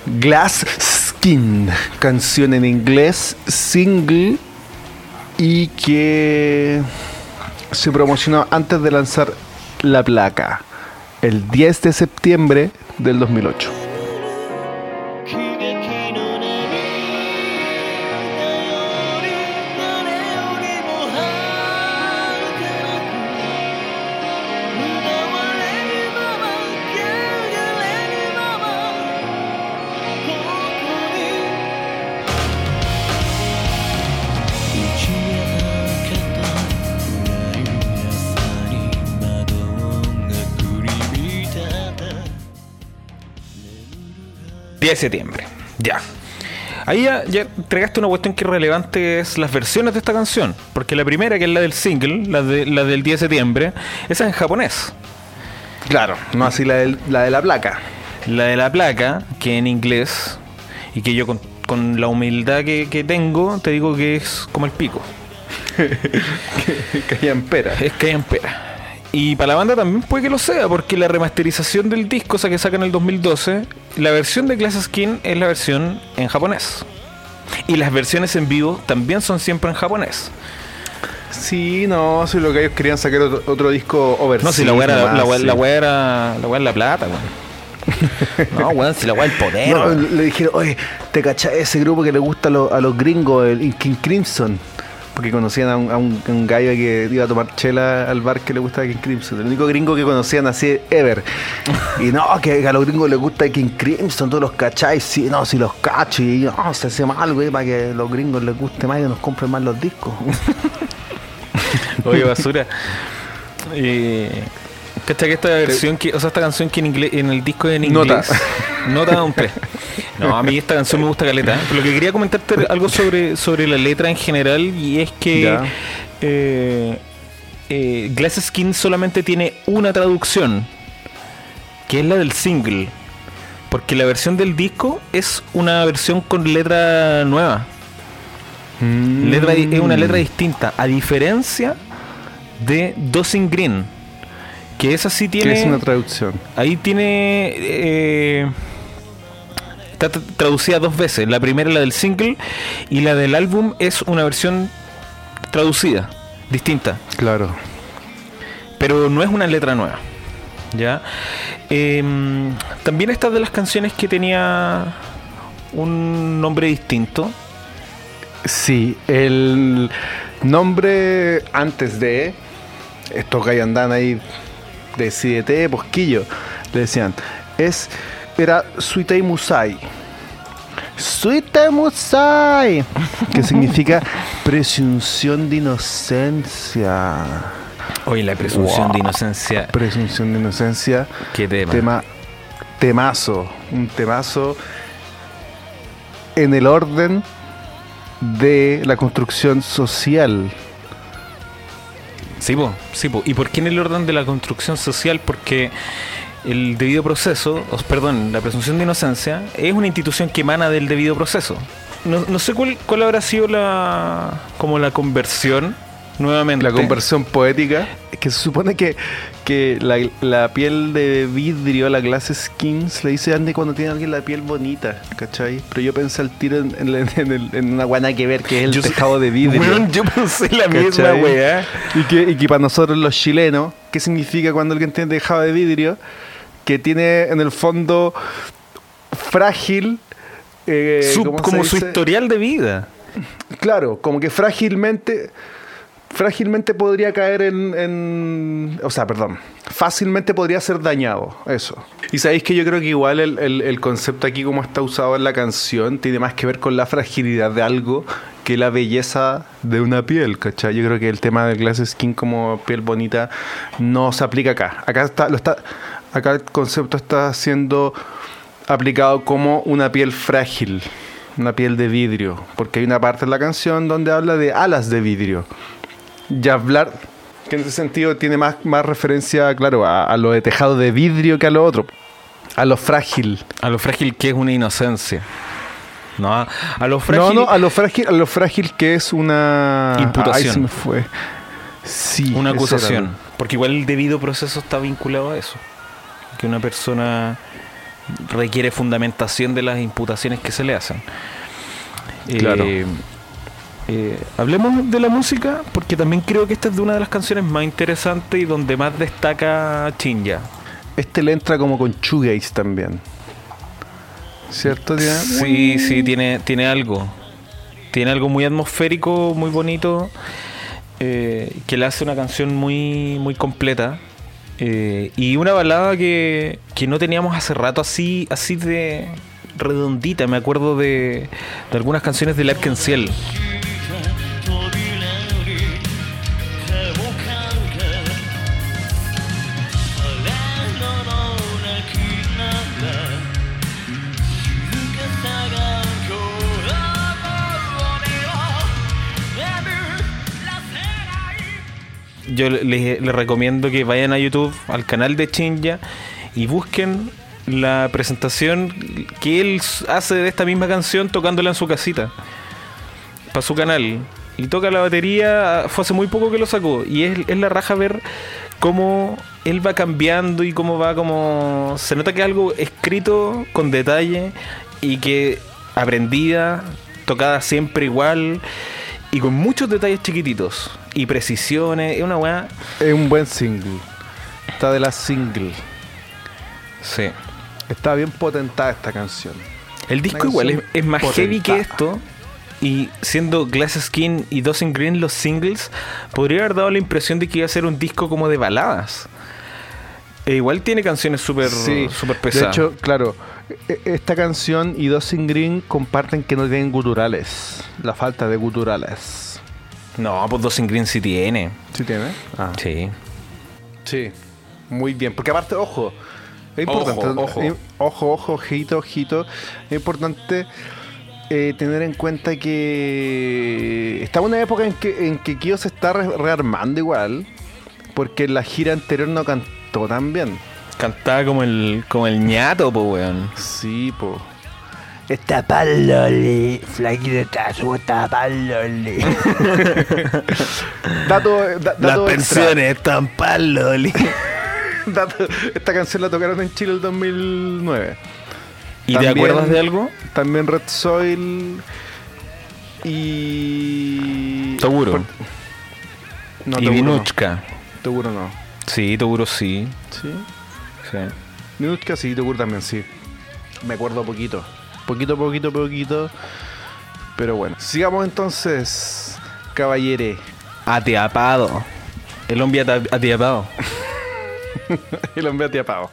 Glass Skin, canción en inglés, single y que se promocionó antes de lanzar la placa, el 10 de septiembre del 2008. De septiembre. Ya. Ahí ya, ya entregaste una cuestión que es relevante es las versiones de esta canción. Porque la primera, que es la del single, la, de, la del 10 de septiembre, esa es en japonés. Claro, no así la, del- la de la placa. La de la placa, que en inglés, y que yo con, con la humildad que, que tengo, te digo que es como el pico. Caía en pera. Es que hay en pera. Y para la banda también puede que lo sea, porque la remasterización del disco, o sea, que sacan en el 2012, la versión de Glass Skin es la versión en japonés. Y las versiones en vivo también son siempre en japonés. Sí, no, si lo que ellos querían sacar otro, otro disco over. No, si la weá era la, weá- la weá era la la plata, weón. No, weón, si la weá el poder. No, le dijeron, oye, ¿te cachai ese grupo que le gusta a los, a los gringos, el King Crimson? Porque conocían a un, a un- gallo que iba a tomar chela al bar que le gustaba King Crimson. El único gringo que conocían así, ever. Y no, que a los gringos les gusta King Crimson, todos los cachai. Sí, no, si los cacho. Y no, se hace mal, güey, para que los gringos les guste más y nos compren más los discos. Oye, basura. Eh, ¿Cachai que esta versión, que, o sea, esta canción que en, inglés, en el disco es en inglés? Nota un 3. No, a mí esta canción me gusta caleta. ¿eh? Pero lo que quería comentarte algo sobre, sobre la letra en general y es que eh, eh, Glass Skin solamente tiene una traducción, que es la del single. Porque la versión del disco es una versión con letra nueva. Letra, es una letra distinta, a diferencia de Dosing Green, que esa sí Que tiene. es una traducción. ahí tiene. eh, está tra- traducida dos veces. La primera, la del single, y la del álbum es una versión traducida, distinta. Claro. Pero no es una letra nueva. ¿Ya? Em, también esta es de las canciones que tenía un nombre distinto. Sí, el nombre antes de estos gallos andan ahí decidete, posquillo, le decían, es era Suitei Musai. Suitei Musai, que significa presunción de inocencia. Oye, la presunción Wow. de inocencia. Presunción de inocencia. Qué tema. Tema, temazo, un temazo en el orden de la construcción social. Sí, po, sí, po. ¿Y por qué en el orden de la construcción social? Porque el debido proceso, perdón, la presunción de inocencia es una institución que emana del debido proceso. No, no sé cuál, cuál habrá sido la como la conversión nuevamente. La conversión poética, que se supone que, que la, la piel de vidrio, la glass skin, se le dice Andy cuando tiene alguien la piel bonita, ¿cachai? Pero yo pensé al tiro en, en, en el- en una guana que ver que es el Yo tejado de vidrio. Weón, yo pensé la misma weá. Y que, y que para nosotros los chilenos, ¿qué significa cuando alguien tiene tejado de vidrio? Que tiene en el fondo frágil. eh, Su- ¿cómo se como su historial de vida. Claro, como que frágilmente. Frágilmente podría caer en, en- O sea, perdón. Fácilmente podría ser dañado. Eso. Y sabéis que yo creo que igual el, concepto aquí, como está usado en la canción, tiene más que ver con la fragilidad de algo que la belleza de una piel, ¿cachai? Yo creo que el tema del glass skin como piel bonita no se aplica acá. Acá está, acá el concepto está siendo aplicado como una piel frágil, una piel de vidrio, porque hay una parte en la canción donde habla de alas de vidrio. Y hablar, que en ese sentido tiene más, más referencia, claro, a, a lo de tejado de vidrio que a lo otro, a lo frágil. A lo frágil que es una inocencia. No, a, a lo frágil. No, no, a lo frágil, a lo frágil que es una Imputación. Ay, se me fue. Sí, una acusación. Porque igual el debido proceso está vinculado a eso. Que una persona requiere fundamentación de las imputaciones que se le hacen. Claro. Eh, eh, hablemos de la música, porque también creo que esta es de una de las canciones más interesantes y donde más destaca Chinja. Este le entra como con shoegaze también. ¿Cierto? Diana? Sí, sí, tiene, tiene algo. Tiene algo muy atmosférico, muy bonito, eh, que le hace una canción muy, muy completa. eh, y una balada que, que no teníamos hace rato así, así de redondita. Me acuerdo de, de algunas canciones del Arkenciel. 扉 yo les, recomiendo que vayan a YouTube, al canal de Chinja, y busquen la presentación que él hace de esta misma canción tocándola en su casita. Para su canal. Y toca la batería, fue hace muy poco que lo sacó. Y es, es la raja ver cómo él va cambiando y cómo va como... Se nota que es algo escrito con detalle y que aprendida, tocada siempre igual y con muchos detalles chiquititos y precisiones. Es una weá... Es un buen single. Está de la single. Sí. Está bien potentada esta canción. El disco igual es, más heavy que esto. Y siendo Glass Skin y Dawson Green los singles, podría haber dado la impresión de que iba a ser un disco como de baladas. E igual tiene canciones súper Sí, súper de pesadas. hecho, claro, esta canción y Dosing Green comparten que no tienen guturales. La falta de guturales. no, pues Dawson Green sí tiene. ¿Sí tiene? Ah. Sí. Sí. Muy bien. Porque aparte, ojo. Es importante. Ojo, ojo. eh, ojo, ojo, ojito, ojito. Es importante eh, tener en cuenta que en una época en que, en que Kyo se está re- rearmando igual. Porque en la gira anterior no cantó tan bien. Cantaba como el, como el ñato, pues weón. Sí, po. Está pa'lole, flaquito está su está pa'lole. Dato, da- dato extra. están paloli. Dato- esta canción la tocaron en Chile el 2009. ¿Y te acuerdas de algo? También Red Soil y... Seguro. Por- No, y Toguro no. Vinuchka. Toguro no. Sí, Toguro sí. ¿Sí? Sí. Vinuchka sí, también sí. Me acuerdo poquito. Poquito, poquito, poquito. Pero bueno. Sigamos entonces, caballere. Atiapado. El hombre atiapado. El hombre atiapado.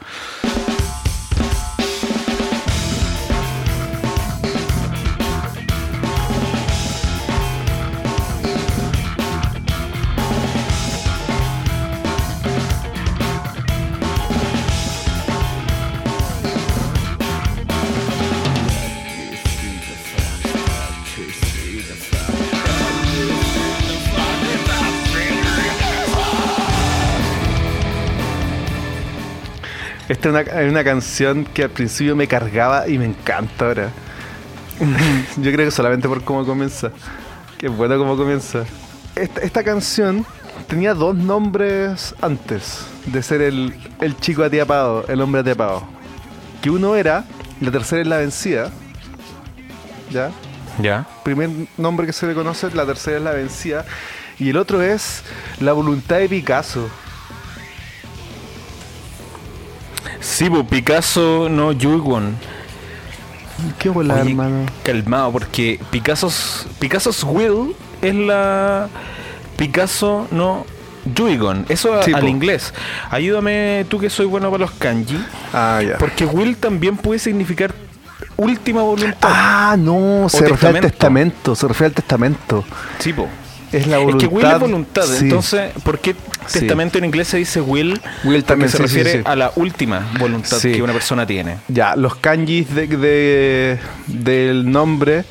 Esta es una, una canción que al principio me cargaba y me encanta ahora. Yo creo que solamente por cómo comienza. Qué bueno cómo comienza. Esta, esta canción tenía dos nombres antes de ser el, el chico atiapado, el hombre atiapado. Que uno era, la tercera es la vencida. ¿Ya? ¿Ya? Primer nombre que se le conoce, la tercera es la vencida. Y el otro es la voluntad de Picasso. Sí, pues Picasso no Yugon. Qué bola, Oye, hermano. Calmado, porque Picasso's, Picasso's Will es la Picasso no Yuigon. Eso a- Sí, al po. inglés. Ayúdame tú que soy bueno para los kanji. Ah, ya. Porque Will también puede significar última voluntad. Ah, no, se refiere al testamento. testamento, se refiere al testamento. Sí, po. Es la Es voluntad. que will es voluntad. sí. Entonces, ¿por qué Sí. testamento en inglés se dice will? Will Porque también, se sí, refiere a la última voluntad que una persona tiene. Ya, los kanjis de, de- del nombre,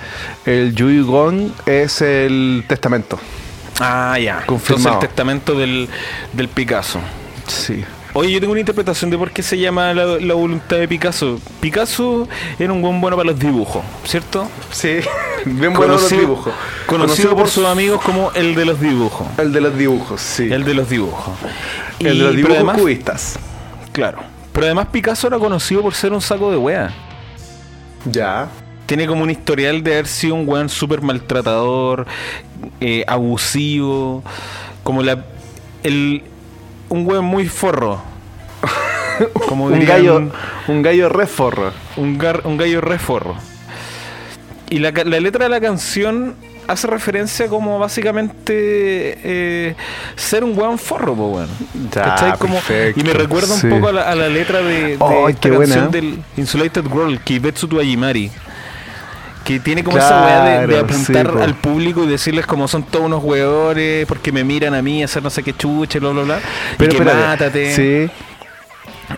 el Yuigon es el testamento. Ah, ya. Confirmado. Entonces el testamento del, del Picasso. Sí. Oye, yo tengo una interpretación de por qué se llama la, la voluntad de Picasso. Picasso era un buen bueno para los dibujos, ¿cierto? Sí, bien bueno los dibujos. Conocido, por sus amigos como el de los dibujos. El de los dibujos, sí. El de los dibujos. El de los dibujos además- cubistas. Claro. Pero además Picasso era conocido por ser un saco de wea. Ya. Tiene como un historial de haber sido un weón súper maltratador, eh, abusivo, como la el un weón muy forro. Como Un dirían- gallo, un gallo reforro. un, gar- un gallo re forro. Y la, la letra de la canción hace referencia como básicamente eh, ser un weón forro, po, perfecto, y me recuerda sí. un poco a la, a la letra de, de Ay, esta qué buena. canción del Insulated World, Kibetsu to Ayimari. Que tiene como esa weá de, apuntar sí, al público y decirles como son todos unos weones porque me miran a mí hacer no sé qué chuche, bla bla bla. Pero y que espérate, mátate. Sí.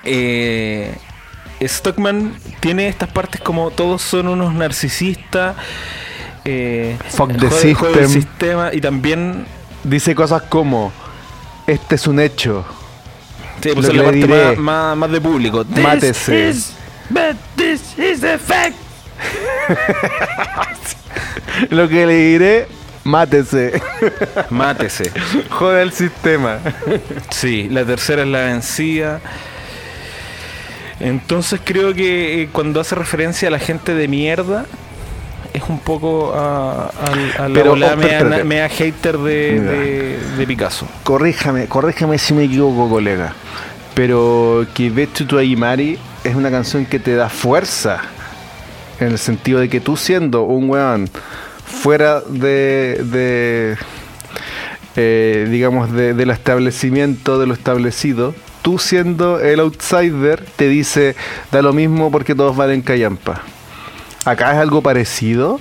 Eh, Stockman tiene estas partes como todos son unos narcisistas. Eh, Fuck the el system. sistema y también Dice cosas como este es un hecho. Sí, pues Lo la parte diré. más, más- más de público. This Mátese. is- but this is the fact. Lo que le diré, mátese. Mátese. Joda el sistema. Sí, la tercera es la vencida. Entonces creo que eh, cuando hace referencia a la gente de mierda, es un poco a, a- a la Pero, oh, mea, hater de, de- de Picasso. Corríjame, corríjame si me equivoco, colega. Pero Kivetsu to Ayimari es una canción que te da fuerza. En el sentido de que tú siendo un weón fuera de, de eh, digamos, de- del establecimiento, de lo establecido, tú siendo el outsider, te dice, da lo mismo porque todos valen callampa. Acá es algo parecido.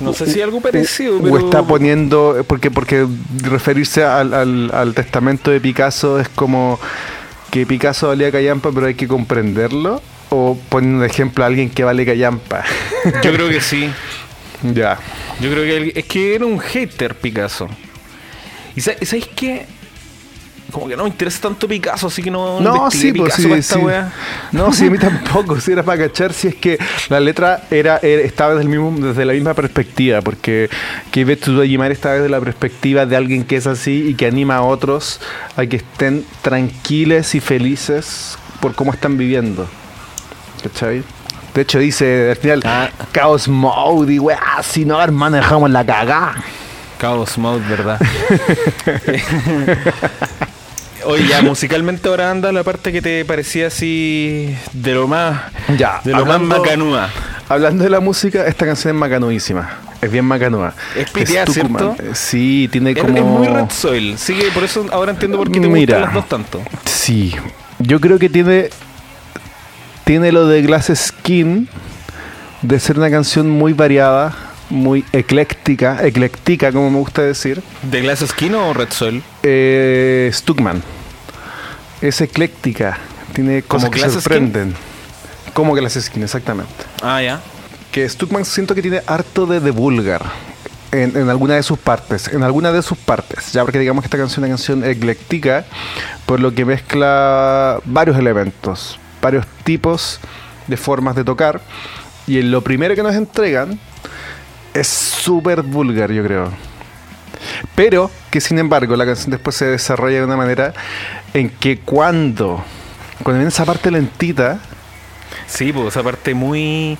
No sé si algo parecido, o pero... está poniendo porque porque referirse al, al- al testamento de Picasso es como que Picasso valía callampa pero hay que comprenderlo o poniendo de ejemplo a alguien que vale callampa Yo creo que sí. ya Yo creo que el- es que era un hater Picasso. ¿Y sa- y sabéis qué? Como que no me interesa tanto Picasso, así que no, no sí pues Picasso sí, esta sí. no sí a mí tampoco si era para cachar si es que la letra era, era- estaba desde, el mismo, desde la misma perspectiva porque Kivetsu to Yimari está desde la perspectiva de alguien que es así y que anima a otros a que estén tranquiles y felices por cómo están viviendo ¿cachai? de hecho dice al final Ah. Chaos Mode y weá si no hermano dejamos la cagá Chaos Mode, ¿verdad? Oye, ya musicalmente ahora anda la parte que te parecía así de lo más Ya, de lo hablando- más macanúa. Hablando de la música, esta canción es macanuísima. Es bien macanúa. Es piteada. ¿cierto? Sí, tiene como... es muy Red Soil, sigue, por eso ahora entiendo por qué te Mira. gustan las dos tanto. Sí, yo creo que tiene... Tiene lo de Glass Skin de ser una canción muy variada, muy ecléctica, ecléctica como me gusta decir. ¿De Glass Skin o Red Soil? Eh, Stuckman. Es ecléctica, tiene cosas que Glass Skin? sorprenden. Como Glass Skin, exactamente. Ah, ya. que Stuckman siento que tiene harto de, de vulgar en, en alguna de sus partes, en alguna de sus partes, ya porque digamos que esta canción es una canción ecléctica, por lo que mezcla varios elementos, varios tipos de formas de tocar, y en lo primero que nos entregan es súper vulgar, yo creo. Pero que sin embargo la canción después se desarrolla de una manera en que cuando, cuando viene esa parte lentita, Sí, pues esa parte muy.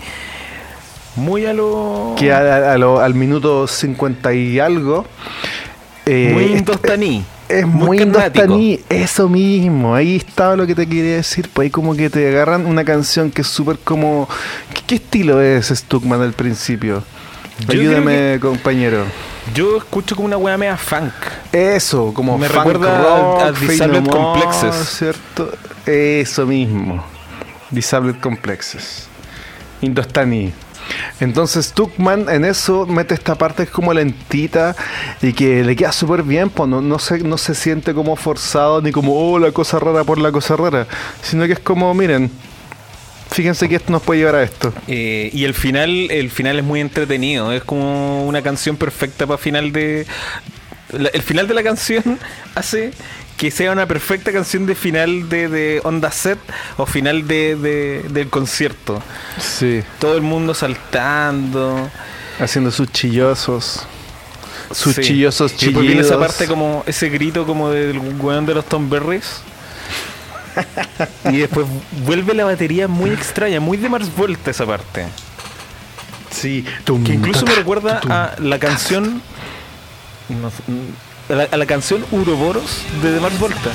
Muy a lo. que a- a lo- al minuto 50 y algo. eh, muy indostaní. Es muy, carnático. indostaní, eso mismo, ahí estaba lo que te quería decir, pues ahí como que te agarran una canción que es súper como... ¿Qué, qué estilo es Stuckman al principio? Yo Ayúdame, compañero. Yo escucho como una wea media funk. Eso, como Me funk recuerda rock, a- a Disabled Complexes. ¿cierto? Eso mismo. Disabled Complexes. Indostani. Entonces Tuckman en eso mete esta parte que es como lentita y que le queda súper bien, pues no, no, se, no se siente como forzado ni como, oh, la cosa rara por la cosa rara, sino que es como, miren, fíjense que esto nos puede llevar a esto. Eh, y el final, el final es muy entretenido. Es como una canción perfecta para final de. la- el final de la canción hace que sea una perfecta canción de final de, de onda set o final de, de- del concierto. Sí. Todo el mundo saltando. Haciendo sus chillosos. Sus Sí. chillosos Y chillidos. viene esa parte como ese grito como del weón de los Tom Berries. Y después vuelve la batería muy extraña, muy de Mars Volta esa parte. Sí. Que incluso me recuerda a la canción. no a la, a la canción Uroboros de The Mars Volta.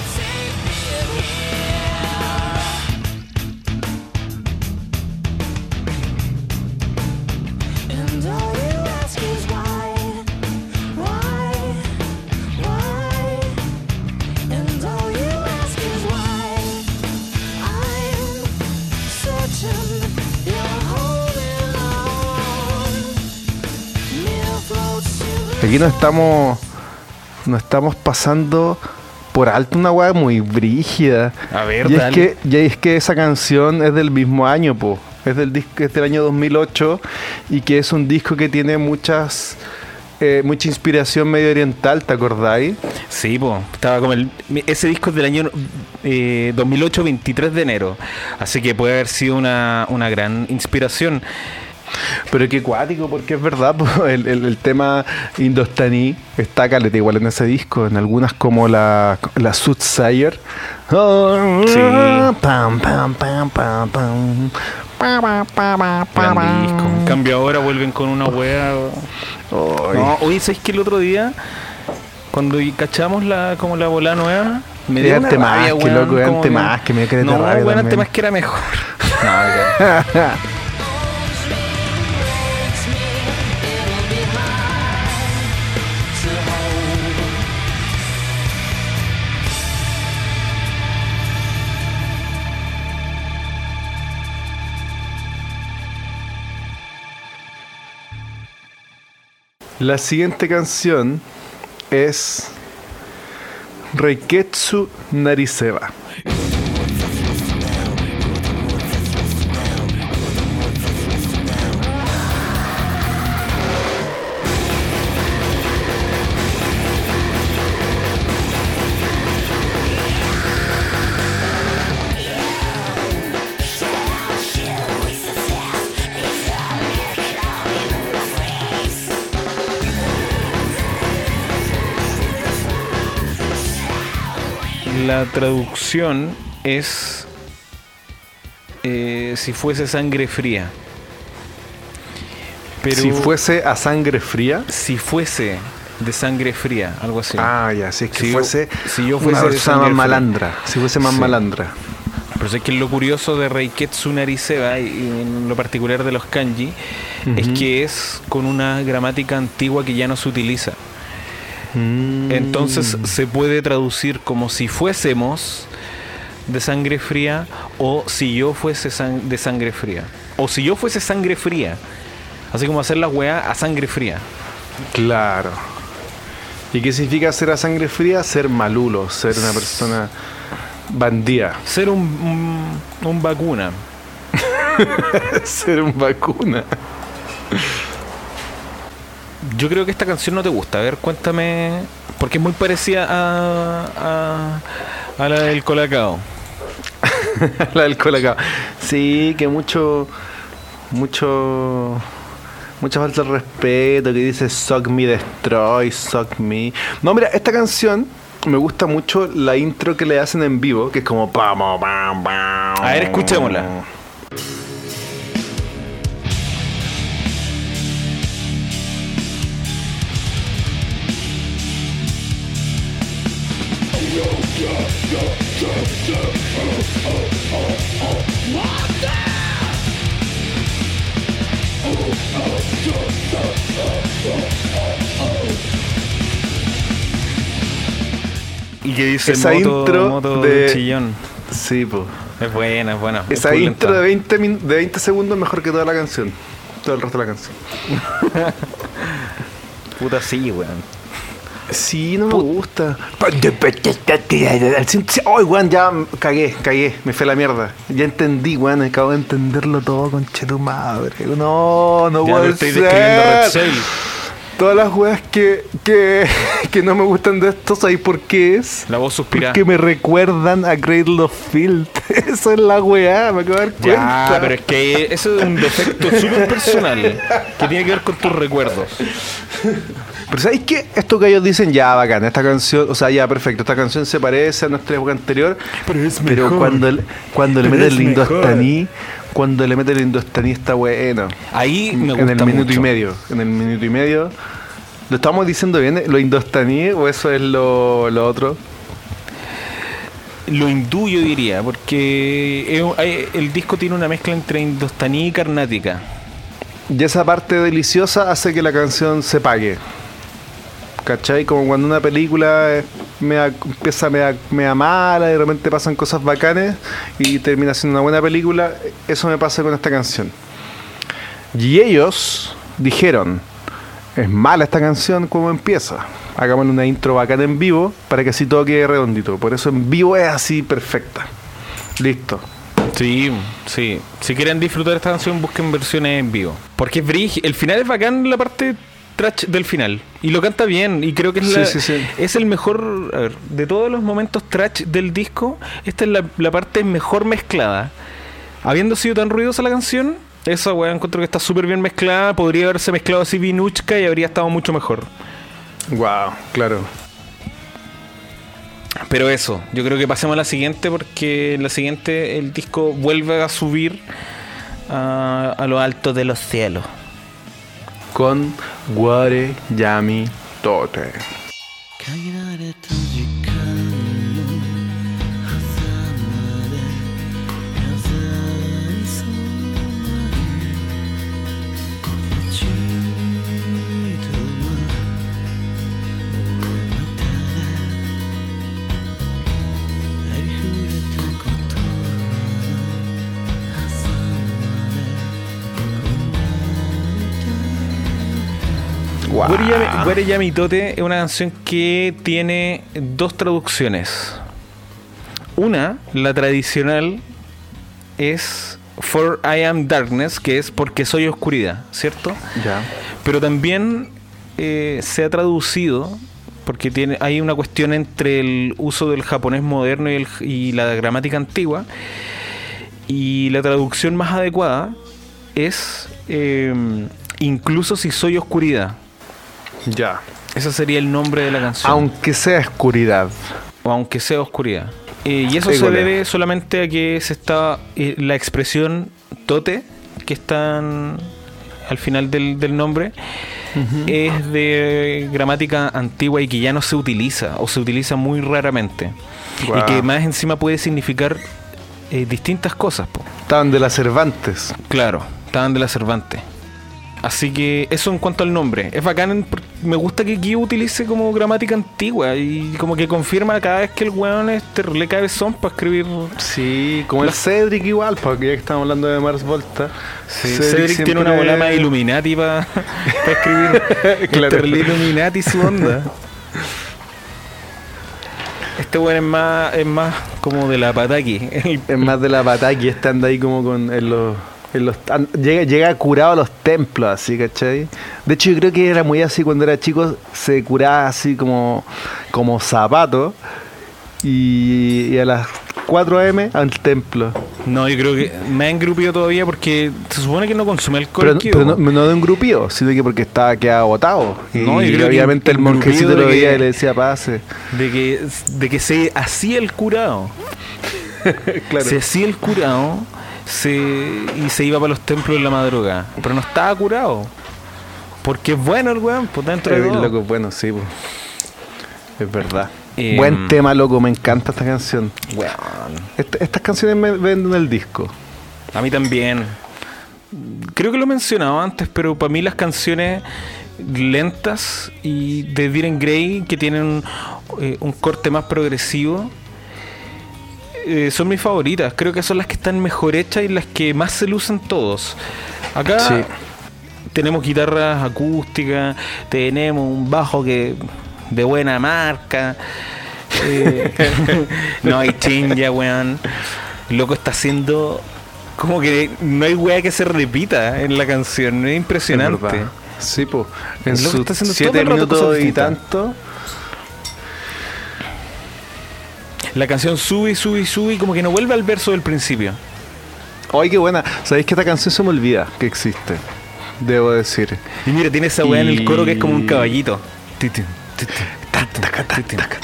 Aquí no estamos. No estamos pasando por alto una weá muy brígida. A ver, y es dale. que, y es que esa canción es del mismo año, po. Es del disco, es del año 2008 y que es un disco que tiene muchas eh, mucha inspiración medio oriental, ¿te acordáis? Sí, pues, estaba como el, ese disco es del año eh, 2008, 23 de enero. Así que puede haber sido una, una gran inspiración. Pero qué cuático, porque es verdad, el, el- el tema indostaní está caleta igual en ese disco, en algunas como la, la Soothsayer. Sí. Pam, pam, pam, pam, pam. En cambio ahora vuelven con una wea. No, oye, ¿sabes que el otro día, cuando cachamos la, como la bola nueva, me dio una Antemás, rabia, que loco, era que me dio No, que mejor. No, La siguiente canción es Reiketsu Nariseva. La traducción es eh, si fuese sangre fría. Pero si fuese a sangre fría. si fuese de sangre fría, algo así. Ah, ya, si es que Si yo- fuese si yo fuese persona más fría. malandra. Si fuese más Sí. malandra. Pero es que lo curioso de Reiketsu Nariseva y en lo particular de los kanji es que es con una gramática antigua que ya no se utiliza. Mm. Entonces se puede traducir como si fuésemos de sangre fría o si yo fuese san- de sangre fría. O si yo fuese sangre fría. Así como hacer la weá a sangre fría. Claro. ¿Y qué significa ser a sangre fría? Ser malulo, ser una persona bandida, Ser un, un, un vacuna. ser un vacuna. Yo creo que esta canción no te gusta. A ver, cuéntame. Porque es muy parecida a, a, a la del Colacao. La del colacao. Sí, que mucho, mucho, mucha falta de respeto, que dice suck me, destroy, suck me. No, mira, esta canción me gusta mucho la intro que le hacen en vivo, que es como pam, pam, pam, pam. A ver, escuchémosla. Y que dice Esa moto, intro moto de- chillón. Sí, pues. Es buena, es buena. es Esa intro de 20, min- de 20 segundos es mejor que toda la canción. Todo el resto de la canción. Puta sí, weón. Sí, no me gusta. Ay, weón, ya cagué, cagué, me fue la mierda. Ya entendí, weón, acabo de entenderlo todo, conche tu madre. No, no Ya estoy ser. Todas las weas que, que, que no me gustan de esto, ¿sabes por qué es? La voz suspira. Porque me recuerdan a Cradle of Field. Eso es la weá, me acabo de dar Ya, cuenta. pero es que eso es un defecto súper personal que tiene que ver con tus recuerdos. Pero ¿sabéis qué? Esto que ellos dicen, ya, bacán, esta canción, o sea, ya, perfecto, esta canción se parece a nuestra época anterior, Pero es pero mejor. cuando, le- cuando le Pero mete el mejor. indostaní, cuando le mete el indostaní está bueno. Ahí me gusta en el minuto mucho. y medio, en el minuto y medio. ¿Lo estamos diciendo bien, lo indostaní o eso es lo, lo otro? Lo hindú yo diría, porque el disco tiene una mezcla entre indostaní y carnática. Y esa parte deliciosa hace que la canción se pague. ¿Cachai? Como cuando una película es mea- empieza mea, mea mala y de repente pasan cosas bacanes y termina siendo una buena película. Eso me pasa con esta canción. Y ellos dijeron, es mala esta canción como empieza. Hagámosle una intro bacana en vivo para que así todo quede redondito. Por eso en vivo es así perfecta. Listo. Sí, sí. Si quieren disfrutar esta canción, busquen versiones en vivo. Porque el final es bacán la parte trash del final. Y lo canta bien. Y creo que es, Sí, la- sí, sí. es el mejor. A ver, de todos los momentos trash del disco, esta es la, la parte mejor mezclada. Habiendo sido tan ruidosa la canción, esa weá encuentro que está súper bien mezclada. Podría haberse mezclado así Vinuchka y habría estado mucho mejor. Wow, claro. Pero eso, yo creo que pasemos a la siguiente porque en la siguiente el disco vuelve a subir a, a lo alto de los cielos. Con Guare Yami Tote. Wow. Where Ya- Where Ya Mi Tote es una canción que tiene dos traducciones. Una, la tradicional, es For I Am Darkness, que es porque soy oscuridad, ¿cierto? Ya. Pero también eh, se ha traducido, porque tiene, hay una cuestión entre el uso del japonés moderno y, el- y la gramática antigua, y la traducción más adecuada es eh, incluso si soy oscuridad. Ya. Ese sería el nombre de la canción. Aunque sea oscuridad. o aunque sea oscuridad. Eh, y eso se debe solamente a que se está eh, la expresión tote que está en- al final del, del nombre es de gramática antigua y que ya no se utiliza o se utiliza muy raramente y que más encima puede significar eh, distintas cosas. po. Estaban de las Cervantes. Claro, estaban de la Cervantes. Así que eso en cuanto al nombre. Es bacán, me gusta que Guido utilice como gramática antigua y como que confirma cada vez que el weón este le cabezón para escribir. Sí, como el Cedric igual, porque ya que estamos hablando de Mars Volta. Cedric, tiene una bola más Illuminati para escribir. Claro. Es el Illuminati su onda. Este weón es más, es más como de la pataki. Es más de la este anda ahí como con en los, en los an- llega, llega curado a los templos, así, ¿cachai? De hecho, yo creo que era muy así cuando era chico, se curaba así como, como zapato y, y a las 4 am al templo. No, yo creo que me ha engrupido todavía porque se supone que no consume alcohol. Pero, pero no, no de un grupío, sino que porque estaba quedado agotado. Y, yo creo que obviamente el monjecito lo veía y le decía pase. de que, de que se hacía el curado. Se hacía el curado se, y se iba para los templos en la madrugada. Pero no estaba curado. Porque es bueno el weón, pues dentro de todo. loco, bueno, sí, po. es verdad. Em, Buen tema, loco, me encanta esta canción. Weón, Est- estas canciones me venden el disco. a mí también. Creo que lo he mencionado antes, pero para mí las canciones lentas y de Diren Gray que tienen eh, un corte más progresivo eh, son mis favoritas. Creo que son las que están mejor hechas y las que más se lucen todos. Acá Sí. tenemos guitarras acústicas, tenemos un bajo que de buena marca. eh, no hay chinga, weón. Loco está haciendo como que no hay weá que se repita en la canción. Es Es impresionante. Sí, pues. En Es lo que sus está haciendo todo siete minutos y tanto. La canción sube sube sube y como que no vuelve al verso del principio. Ay, qué buena. Sabéis que esta canción se me olvida que existe. Debo decir. Y mira, tiene esa weá en el coro que es como un caballito.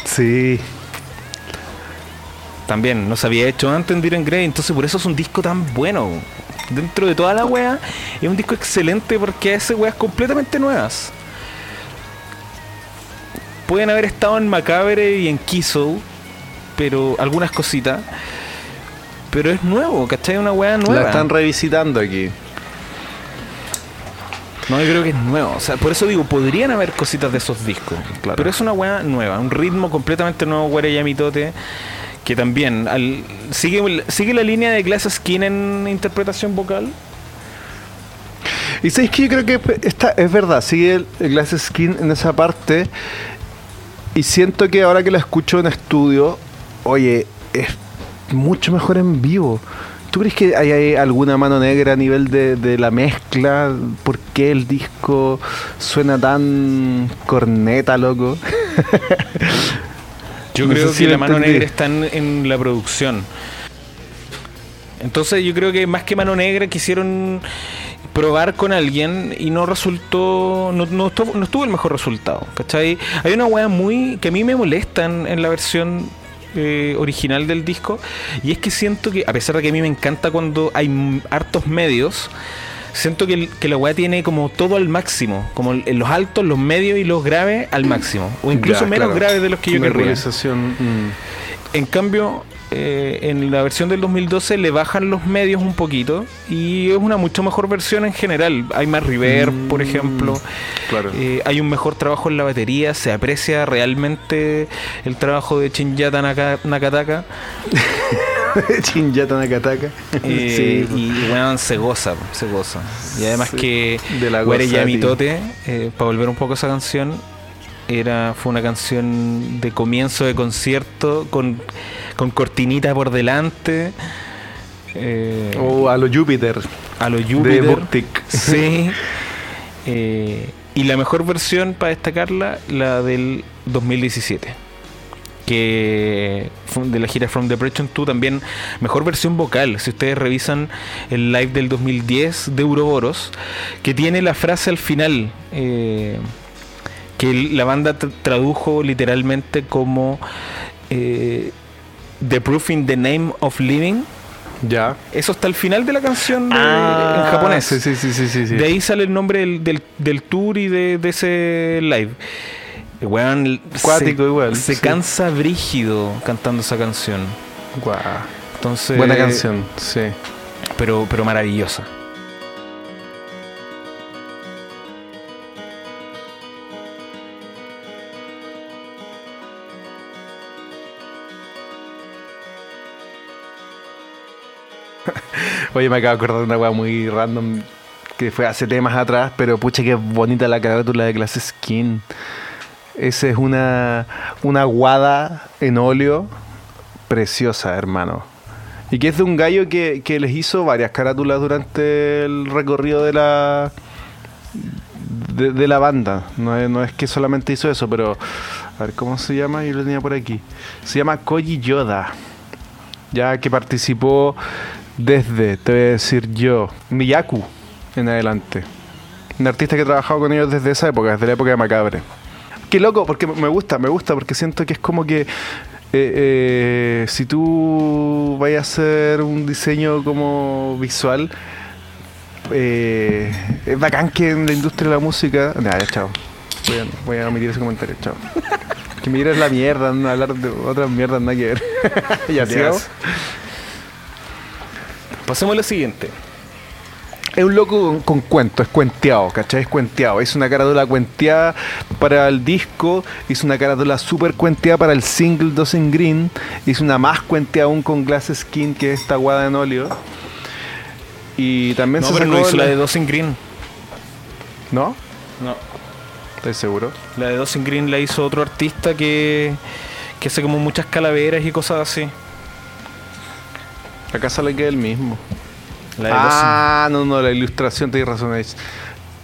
Sí. También no se había hecho antes en Diren Grey, entonces por eso es un disco tan bueno. Dentro de toda la wea, es un disco excelente porque hace weas completamente nuevas. Pueden haber estado en Macabre y en Kiso, pero algunas cositas. Pero es nuevo, ¿cachai? Una wea nueva. La están revisitando aquí. No, yo creo que es nuevo. O sea, por eso digo, podrían haber cositas de esos discos. Claro. Pero es una weá nueva, un ritmo completamente nuevo, Guarayamitote, que también al- sigue, sigue la línea de Glass Skin en interpretación vocal. Y sabéis que yo creo que esta, es verdad, sigue el, el Glass Skin en esa parte. Y siento que ahora que la escucho en estudio, oye, es mucho mejor en vivo. ¿Tú crees que hay, hay alguna mano negra a nivel de, de la mezcla? ¿Por qué el disco suena tan corneta, loco? Yo No creo si que lo la mano negra está en, en la producción. Entonces yo creo que más que mano negra quisieron probar con alguien y no resultó, no, no estuvo, no estuvo el mejor resultado. ¿Cachai? Hay una weá muy que a mí me molesta en, en la versión eh, original del disco y es que siento que, a pesar de que a mí me encanta cuando hay hartos medios, siento que, el- que la weá tiene como todo al máximo, como en los altos, los medios y los graves al máximo, o incluso Ya, menos claro. graves de los que yo querría. mm. En cambio, eh, en la versión del 2012 le bajan los medios un poquito y es una mucho mejor versión en general. Hay más reverb, por Mm, ejemplo. claro. Eh, hay un mejor trabajo en la batería. Se aprecia realmente el trabajo de Chinyata Naka- Nakataka. Chinyata Nakataka. Eh, sí. y bueno, se goza, se goza. Y además Sí, que de la Guare Yamitote, para volver un poco a esa canción, era, fue una canción de comienzo de concierto con, con cortinita por delante. eh, O a lo Júpiter. a lo De Júpiter. Buptic. Sí. Eh, y la mejor versión para destacarla, la del 2017. Que de la gira From Depression 2 también mejor versión vocal. Si ustedes revisan el live del 2010 de Uroboros, que tiene la frase al final eh, que la banda tra- tradujo literalmente como eh, The Proof in the Name of Living. Ya. Eso está al final de la canción de- Ah, en japonés. Sí, sí, sí, sí, sí, sí. De ahí sale el nombre del, del, del tour y de, de ese live. Weón Cuático se, igual, se sí. cansa brígido cantando esa canción. Guau. Entonces, Buena canción, sí. Pero, pero maravillosa. Oye, me acabo de acordar de una weá muy random que fue hace temas atrás, pero pucha que bonita la carátula de clase Skin. Esa es una, una guada en óleo preciosa, hermano. Y que es de un gallo que, que les hizo varias carátulas durante el recorrido de la de, la banda. No es, no es que solamente hizo eso, pero a ver cómo se llama, yo lo tenía por aquí. Se llama Koji Yoda. Ya que participó desde, te voy a decir yo, Miyaku en adelante. Un artista que ha trabajado con ellos desde esa época, desde la época de Macabre. Qué loco, porque me gusta, me gusta, porque siento que es como que eh, eh, si tú vayas a hacer un diseño como visual, eh, es bacán que en la industria de la música. Chao. Voy a, voy a omitir ese comentario, chao. Que me la mierda, no hablar de otras mierdas, nada que ver. ya, sigamos. Pasemos a lo siguiente. Es un loco con, con cuento, es cuenteado, ¿cachai? Es cuenteado. Es una carátula cuenteada para el disco, hizo una carátula súper cuenteada para el single Dos in Green, hizo una más cuenteada aún con Glass Skin, que es esta guada en óleo. Y también No, se pero no hizo la la- de Dos in Green. ¿No? No. ¿Estoy seguro? La de Dos in Green la hizo otro artista que, que hace como muchas calaveras y cosas así. Acá sale que es el mismo. La Ah, no, no, la ilustración, tienes razón, es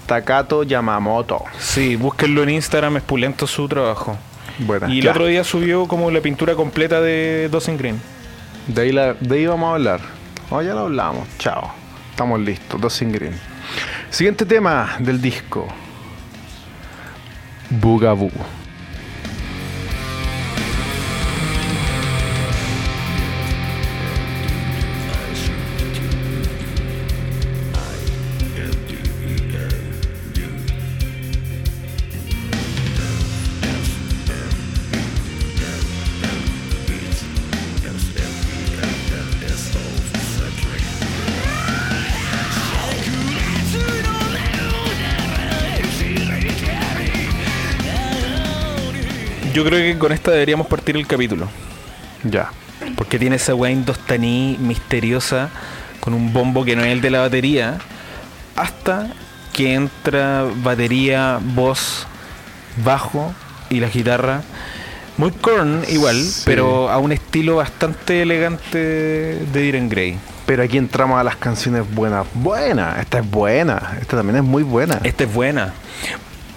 Takato Yamamoto. Sí, búsquenlo en Instagram, es pulento su trabajo. Bueno, Y el otro día subió como la pintura completa de Dos in Green. De ahí, la- de ahí vamos a hablar. Oh, ya lo hablamos. Chao. Estamos listos. Dos in green. Siguiente tema del disco. Bugaboo. Yo creo que con esta deberíamos partir el capítulo. Ya. Porque tiene esa weá indostaní misteriosa con un bombo que no es el de la batería. Hasta que entra batería, voz, bajo y la guitarra. Muy corn igual, Sí. pero a un estilo bastante elegante de Diren Grey. Pero aquí entramos a las canciones buenas. Buena, esta es buena. Esta también es muy buena. Esta es buena.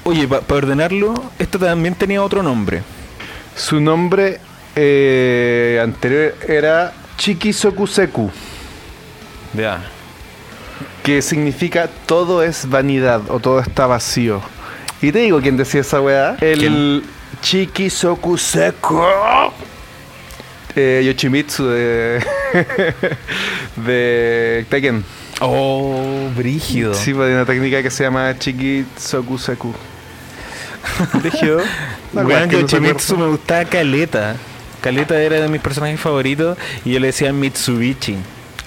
Oye, para ordenarlo, esta también tenía otro nombre. Su nombre eh, anterior era Chikisokuseku, Ya. que significa todo es vanidad o todo está vacío. Y te digo quién decía esa weá. El ¿Quién? Chikisokuseku. Eh, Yoshimitsu de, de Tekken. Oh, brígido. Sí, pues hay una técnica que se llama Chikisokuseku. Brígido. Weón, Yoshimitsu acuerda. me gustaba Caleta. Caleta era de mis personajes favoritos y yo le decía Mitsubishi.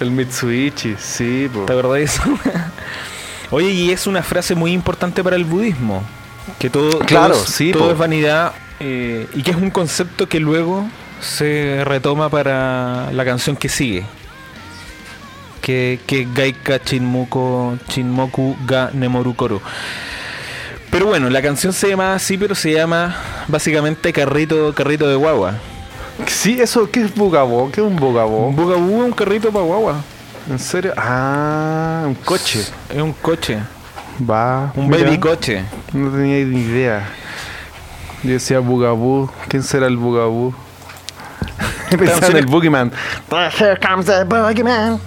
El Mitsubishi, sí, po. ¿Te acordás de eso? Oye, y es una frase muy importante para el budismo. Que todo, Claro, todo sí, todo es vanidad eh, y que es un concepto que luego se retoma para la canción que sigue. Que, que Gaika Chinmuko Chinmoku ga Nemoru Koru. Pero bueno, la canción se llama así, pero se llama básicamente Carrito, carrito de guagua. Sí, eso, ¿qué es Bugabó? ¿Qué es un Bugabó? Un bugabú es un carrito para guagua. ¿En serio? Ah, un coche. Es un coche, Va. un mira, baby coche. No tenía ni idea. Yo decía Bugaboo. ¿Quién será el Bugaboo? Pensaba en el Boogeyman. Here comes the Boogeyman.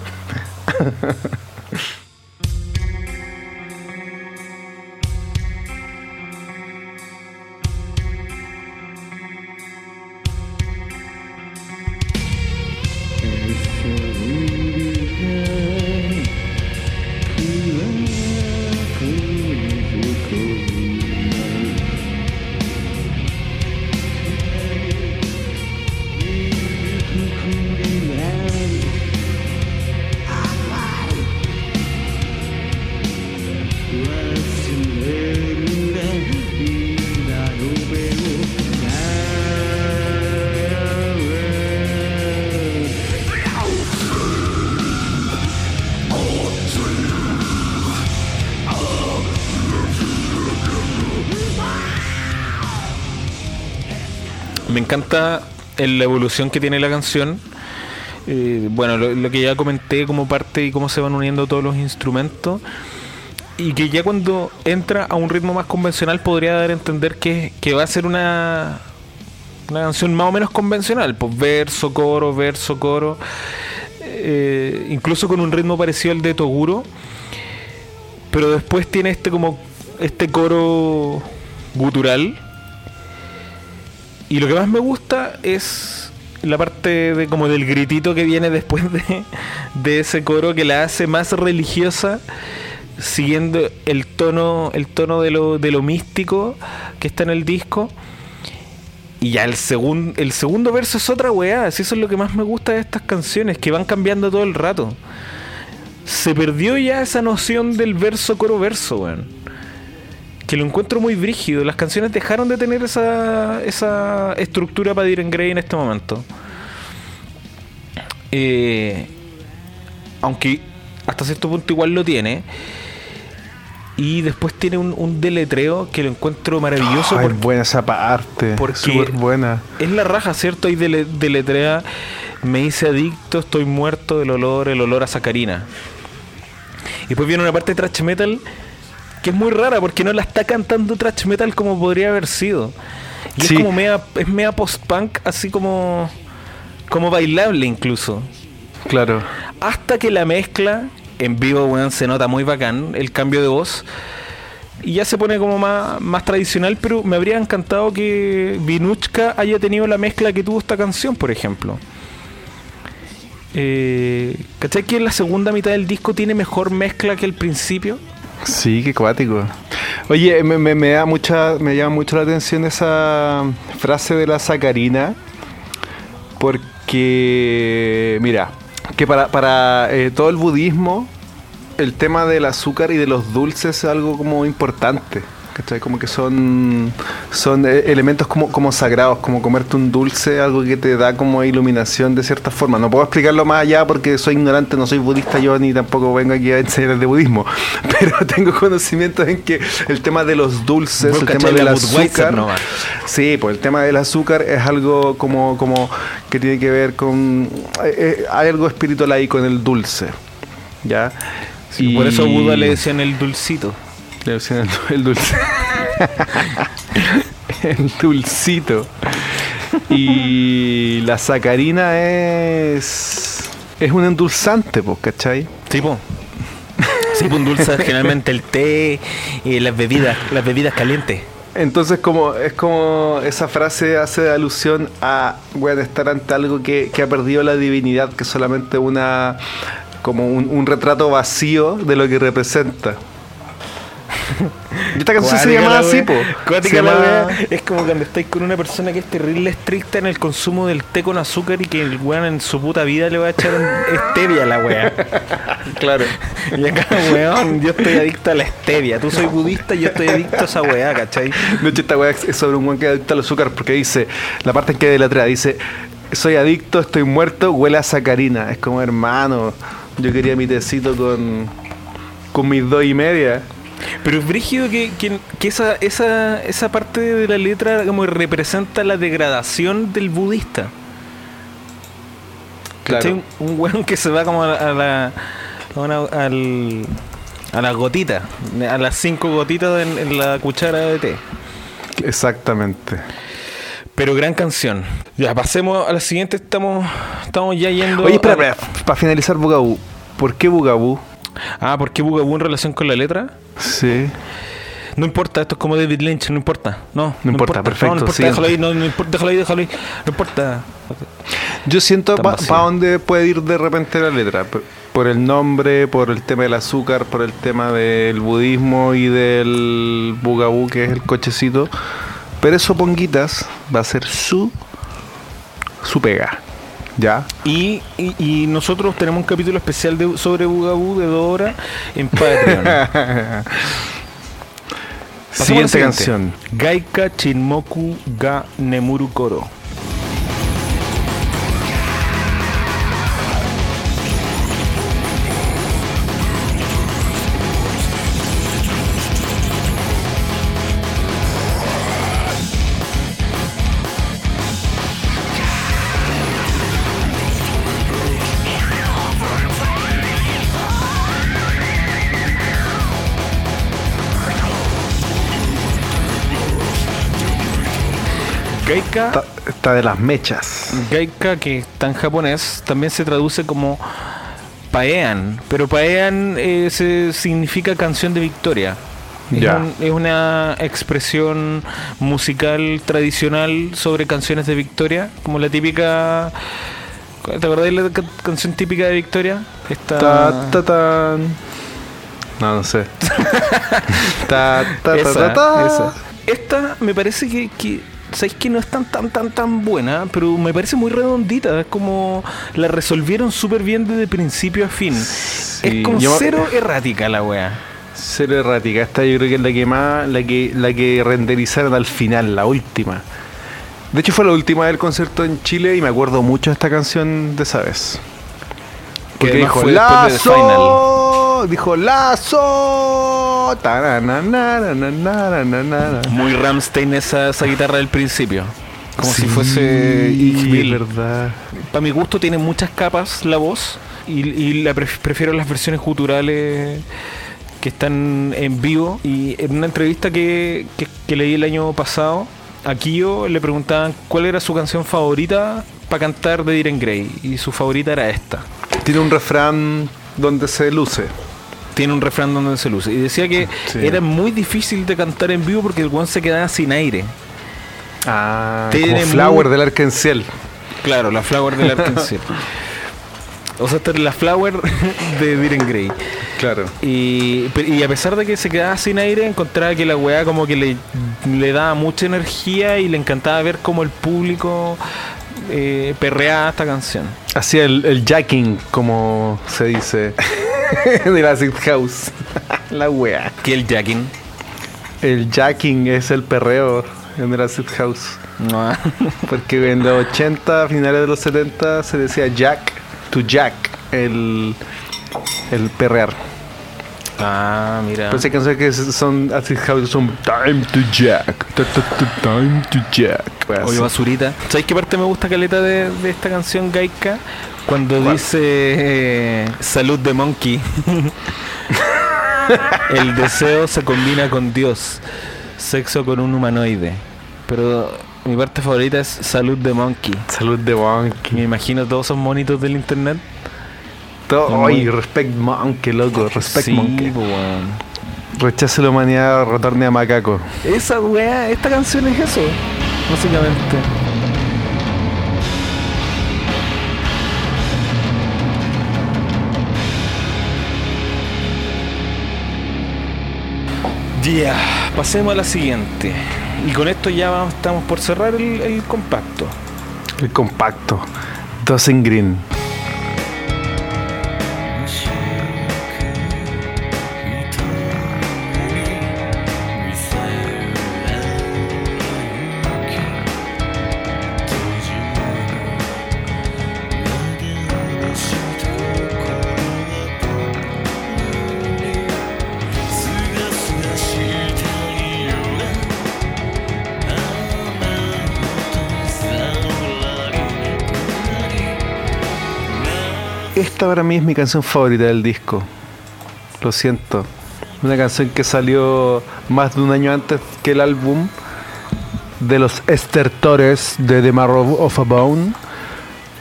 El- la evolución que tiene la canción. Eh, bueno, lo, lo que ya comenté como parte y cómo se van uniendo todos los instrumentos. Y que ya cuando entra a un ritmo más convencional podría dar a entender que, que va a ser una, una canción más o menos convencional. Pues verso, coro, verso, coro. Eh, incluso con un ritmo parecido al de Toguro. Pero después tiene este como este coro gutural. Y lo que más me gusta es la parte de como del gritito que viene después de, de ese coro que la hace más religiosa, siguiendo el tono, el tono de lo, de lo místico que está en el disco. Y ya el, segun- el segundo verso es otra weá, eso es lo que más me gusta de estas canciones, que van cambiando todo el rato. Se perdió ya esa noción del verso coro verso, weón que lo encuentro muy brígido. Las canciones dejaron de tener esa, esa estructura para Diren Grey en este momento. Eh, aunque hasta cierto punto igual lo tiene. Y después tiene un, un deletreo que lo encuentro maravilloso. Ay, porque buena esa parte. porque- Súper buena. es la raja, ¿cierto? Ahí dele- deletrea. Me hice adicto, estoy muerto del olor, el olor a sacarina. Y después viene una parte de thrash metal que es muy rara porque no la está cantando thrash metal como podría haber sido. Y Sí. es como media, es media post-punk, así como, como bailable incluso. Claro. Hasta que la mezcla en vivo, weón, se nota muy bacán el cambio de voz. Y ya se pone como más, más tradicional, pero me habría encantado que Vinuchka haya tenido la mezcla que tuvo esta canción, por ejemplo. Eh, ¿Cachai que en la segunda mitad del disco tiene mejor mezcla que el principio? Sí, qué cuático. Oye, me, me- da mucha, me llama mucho la atención esa frase de la sacarina. Porque, mira, que para, para eh, todo el budismo, el tema del azúcar y de los dulces es algo como importante. ¿Cachai? Como que son, son eh, elementos como, como sagrados, como comerte un dulce, algo que te da como iluminación de cierta forma. No puedo explicarlo más allá porque soy ignorante, no soy budista yo ni tampoco vengo aquí a enseñar de budismo, pero tengo conocimientos en que el tema de los dulces, el tema del azúcar, sí, pues el tema del azúcar es algo como, como que tiene que ver con, eh, eh, hay algo espiritual ahí con el dulce, ¿ya? Y por eso a Buda le decían el dulcito. El, el dulce. el dulcito. Y la sacarina es. Es un endulzante, pues, ¿cachai? Tipo. Sí, pues endulza generalmente el té y las bebidas, las bebidas calientes. Entonces como es como esa frase hace alusión a bueno, estar ante algo que, que ha perdido la divinidad, que es solamente una como un, un retrato vacío de lo que representa. Esta canción se llama la así, po. Se llama-. Es como cuando estáis con una persona que es terrible estricta en el consumo del té con azúcar y que el weón en su puta vida le va a echar stevia a la wea. Claro. Y acá, weón, yo estoy adicto a la stevia. Tú soy budista y yo estoy adicto a esa weá, ¿cachai? De hecho, esta weá es sobre un buen que es adicto al azúcar porque dice, la parte en que de la atrás dice, soy adicto, estoy muerto, huele a sacarina. Es como, hermano, yo quería mi tecito con, con mis dos y media. Pero es brígido que, que, que esa, esa, esa parte de la letra como que representa la degradación del budista. Claro. Un, un weón que se va como a, a la. A, una- al, a las gotitas, a las cinco gotitas en, en la cuchara de té. Exactamente. Pero gran canción. Ya, pasemos a la siguiente. Estamos, estamos ya yendo. Oye, espera, a- para finalizar Bugaboo. ¿Por qué Bugaboo? Ah, ¿por qué Bugaboo en relación con la letra? Sí. No importa, esto es como David Lynch, no importa. No, No importa, perfecto, No, no importa, déjalo ahí, no, no importa, déjalo ahí, déjalo ahí. No importa. Yo siento para dónde puede ir de repente la letra. Por, por el nombre, por el tema del azúcar, por el tema del budismo y del bugabú, que es el cochecito. Pero eso, Ponguitas, va a ser su, su pega. ¿Ya? Y, y, y nosotros tenemos un capítulo especial de, sobre Bugaboo de dos horas en Patreon. La Siguiente canción. Gaika Chinmoku ga Nemuru Koro. Gaika, Está, está de las mechas. Gaika, que está en japonés, también se traduce como Paean, pero Paean eh, se- significa canción de victoria. Es, Ya. un- es una expresión musical tradicional sobre canciones de victoria, como la típica. ¿Te acordás de la ca- canción típica de victoria? Esta... Ta, ta, tan. No, no sé. ta, ta, ta, Esa, ta, ta. esa. Esta me parece que, que sabéis que no es tan tan tan tan buena, pero me parece muy redondita, es como la resolvieron súper bien desde principio a fin. Sí, es como yo- cero errática la wea. Cero errática. Esta yo creo que es la que más, la que, la que renderizaron al final, la última. De hecho fue la última del concierto en Chile y me acuerdo mucho de esta canción de esa vez. Porque dijo fue de The Lazo, dijo Lazo, muy Ramstein esa, esa guitarra del principio. Como si fuese verdad. Para mi gusto tiene muchas capas la voz y, y la prefiero las versiones culturales que están en vivo. Y en una entrevista que, que leí el año pasado, a Kyo le preguntaban cuál era su canción favorita para cantar de Diren Grey. Y su favorita era esta. Tiene un refrán donde se luce. Tiene un refrán donde se luce. Y decía que Sí. era muy difícil de cantar en vivo porque el one se quedaba sin aire. Ah, Tiene como muy- Flower del Arkenciel. Claro, la Flower del Arkansas. o sea, esta es la Flower de Diren Grey. Claro. Y, a pesar de que se quedaba sin aire, encontraba que la weá como que le, le daba mucha energía y le encantaba ver cómo el público eh, perreaba esta canción. Hacía el, el jacking, como se dice, de la Acid House. la wea. Que el jacking. El jacking es el perreo en el acid house. No. Porque en los 80, finales de los 70, se decía jack to jack, el, el perrear. Ah, mira. Hay canciones que son acid house, son time to jack, ta, ta, ta, time to jack. Oye, basurita. ¿Sabes qué parte me gusta caleta de, de esta canción Gaika? Cuando dice eh, salud de monkey. El deseo se combina con Dios. Sexo con un humanoide. Pero mi parte favorita es salud de monkey. Salud de monkey. Me imagino todos esos monitos del internet. Todo, Oye, respect monkey, loco, respect sí, monkey. weón. Rechace la humanidad, retorne a macaco. Esa weá, esta canción es eso. Básicamente. Ya, pasemos a la siguiente. Y con esto ya vamos- estamos por cerrar el, el compacto. El compacto. Dozen Green. Para mí es mi canción favorita del disco. Lo siento. Una canción que salió más de un año antes que el álbum de los Estertores de The Marrow of a Bone.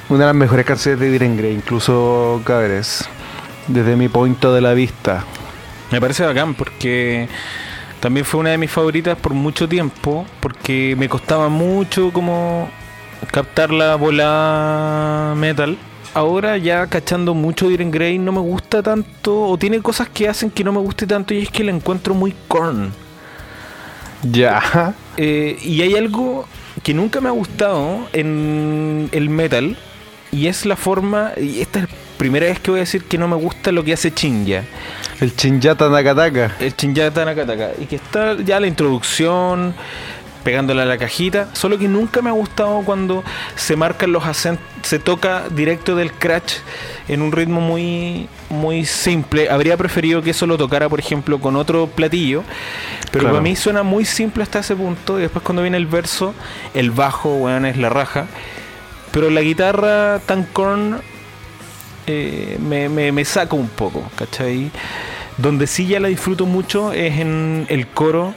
Una de las mejores canciones de Diren Grey, incluso Cabres. Desde mi punto de la vista. Me parece bacán porque también fue una de mis favoritas por mucho tiempo, porque me costaba mucho como captar la bola metal. Ahora ya cachando mucho Diren Grey no me gusta tanto, o tiene cosas que hacen que no me guste tanto, y es que la encuentro muy corn. Ya. Eh, y hay algo que nunca me ha gustado en el metal, y es la forma, y esta es la primera vez que voy a decir que no me gusta lo que hace Chinja. El Chinjata Nakataka. El Chinjata Nakataka. Y que está ya la introducción, pegándole a la cajita. Solo que nunca me ha gustado cuando se marcan los acentos, se toca directo del scratch en un ritmo muy, muy simple. Habría preferido que eso lo tocara, por ejemplo, con otro platillo. Pero Claro. para mí suena muy simple hasta ese punto. Y después cuando viene el verso, el bajo, weón, es la raja. Pero la guitarra tan corn eh, me, me, me saca un poco, ¿cachai? Donde sí ya la disfruto mucho es en el coro.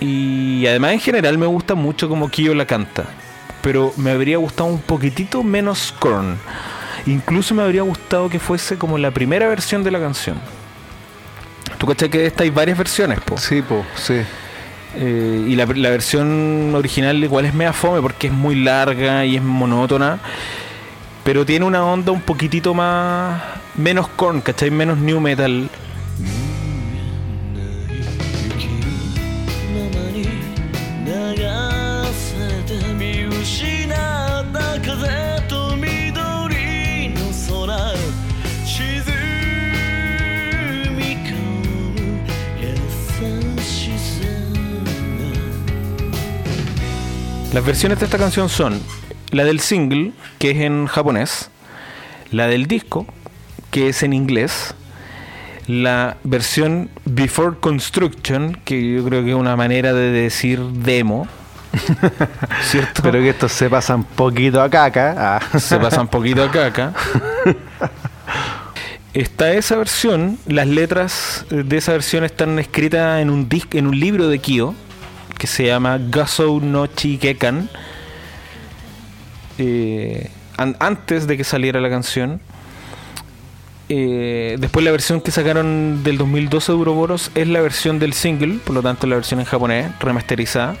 Y además en general me gusta mucho como Kyo la canta. Pero me habría gustado un poquitito menos corn. Incluso me habría gustado que fuese como la primera versión de la canción. Tú cachai que esta hay varias versiones, po. Sí, po, sí. Eh, y la, la versión original igual es mea fome porque es muy larga y es monótona. Pero tiene una onda un poquitito más. menos corn, ¿cachai? Menos new metal. Las versiones de esta canción son la del single, que es en japonés, la del disco, que es en inglés, la versión Before Construction, que yo creo que es una manera de decir demo, ¿cierto? Espero que esto se pasa un poquito a caca. Ah. se pasa un poquito acá acá. Está esa versión, las letras de esa versión están escritas en un disc, en un libro de Kyo que se llama Gasou no Chikekan. Eh, an- antes de que saliera la canción. Eh, después la versión que sacaron del 2012 de Ouroboros es la versión del single, por lo tanto la versión en japonés, remasterizada.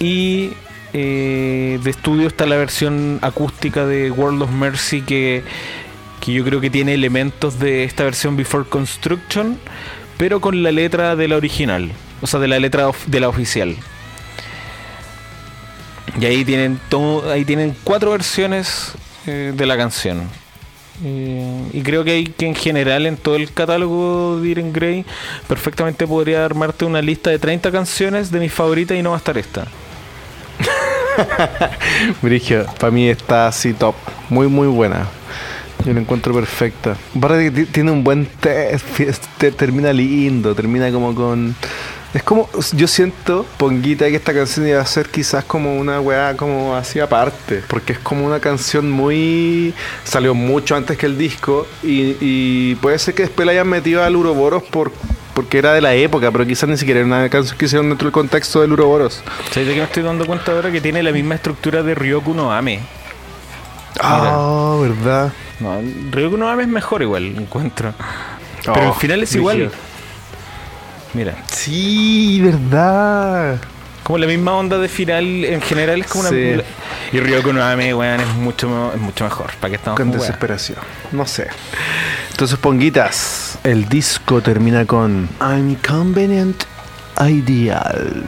Y eh, de estudio está la versión acústica de World of Mercy que, que yo creo que tiene elementos de esta versión Before Construction, pero con la letra de la original, o sea, de la letra de la oficial. Y ahí tienen todo, ahí tienen cuatro versiones eh, de la canción. Eh, y creo que hay que en general en todo el catálogo de Iren Grey perfectamente podría armarte una lista de 30 canciones de mis favoritas y no va a estar esta. Brigio, para mí está así top. Muy, muy buena. Yo la encuentro perfecta. Que ti- tiene un buen test, te- termina lindo, termina como con... Es como, yo siento, Ponguita, que esta canción iba a ser quizás como una weá como así aparte, porque es como una canción muy... Salió mucho antes que el disco y, y puede ser que después la hayan metido al Uroboros por, porque era de la época, pero quizás ni siquiera era una canción que hicieron dentro del contexto del Uroboros. ¿Sabes de qué me estoy dando cuenta ahora? Que tiene la misma estructura de Ryoku no Ame. Ah, ¿verdad? No, Ryoku no Ame es mejor igual, encuentro. Pero Oh, al final es igual. Mira, Sí, verdad. como la misma onda de final en general es como una... Sí. Y Ryoku no Ame, weón, es mucho, es mucho mejor. ¿Para qué estamos Con desesperación. No sé. Entonces, Ponguitas, el disco termina con Inconvenient Ideal.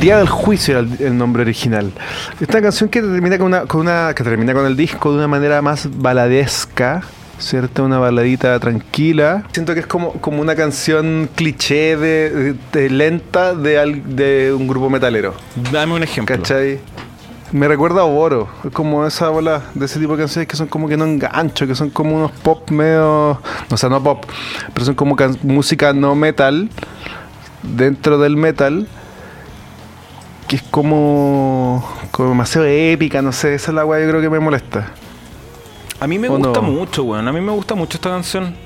Día del juicio era el, el nombre original. Esta canción que termina con una, con una que termina con el disco de una manera más baladesca, ¿cierto? Una baladita tranquila. Siento que es como, como una canción cliché de, de- de lenta de, al- de un grupo metalero. Dame un ejemplo. ¿Cachai? Me recuerda a Oboro, es como esa bola de ese tipo de canciones que son como que no engancho, que son como unos pop medio, o sea, no pop, pero son como música no metal dentro del metal que es como como demasiado épica, no sé, esa es la weá yo creo que me molesta. A mí me ¿O gusta no? mucho, weón. A mí me gusta mucho esta canción.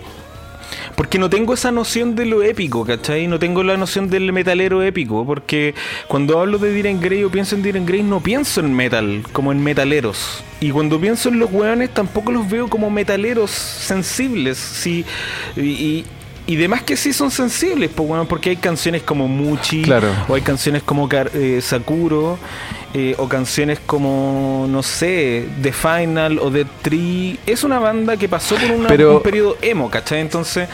Porque no tengo esa noción de lo épico, ¿cachai? No tengo la noción del metalero épico. Porque cuando hablo de Diren Grey o pienso en Diren Grey, no pienso en metal, como en metaleros. Y cuando pienso en los weones, tampoco los veo como metaleros sensibles. Sí, y, y, y demás que sí son sensibles, pues, weón, porque hay canciones como Muchi, Claro. o hay canciones como eh, Sakuro, eh, o canciones como, no sé, The Final o The Tree. Es una banda que pasó por una- Pero- un periodo emo, ¿cachai? Entonces,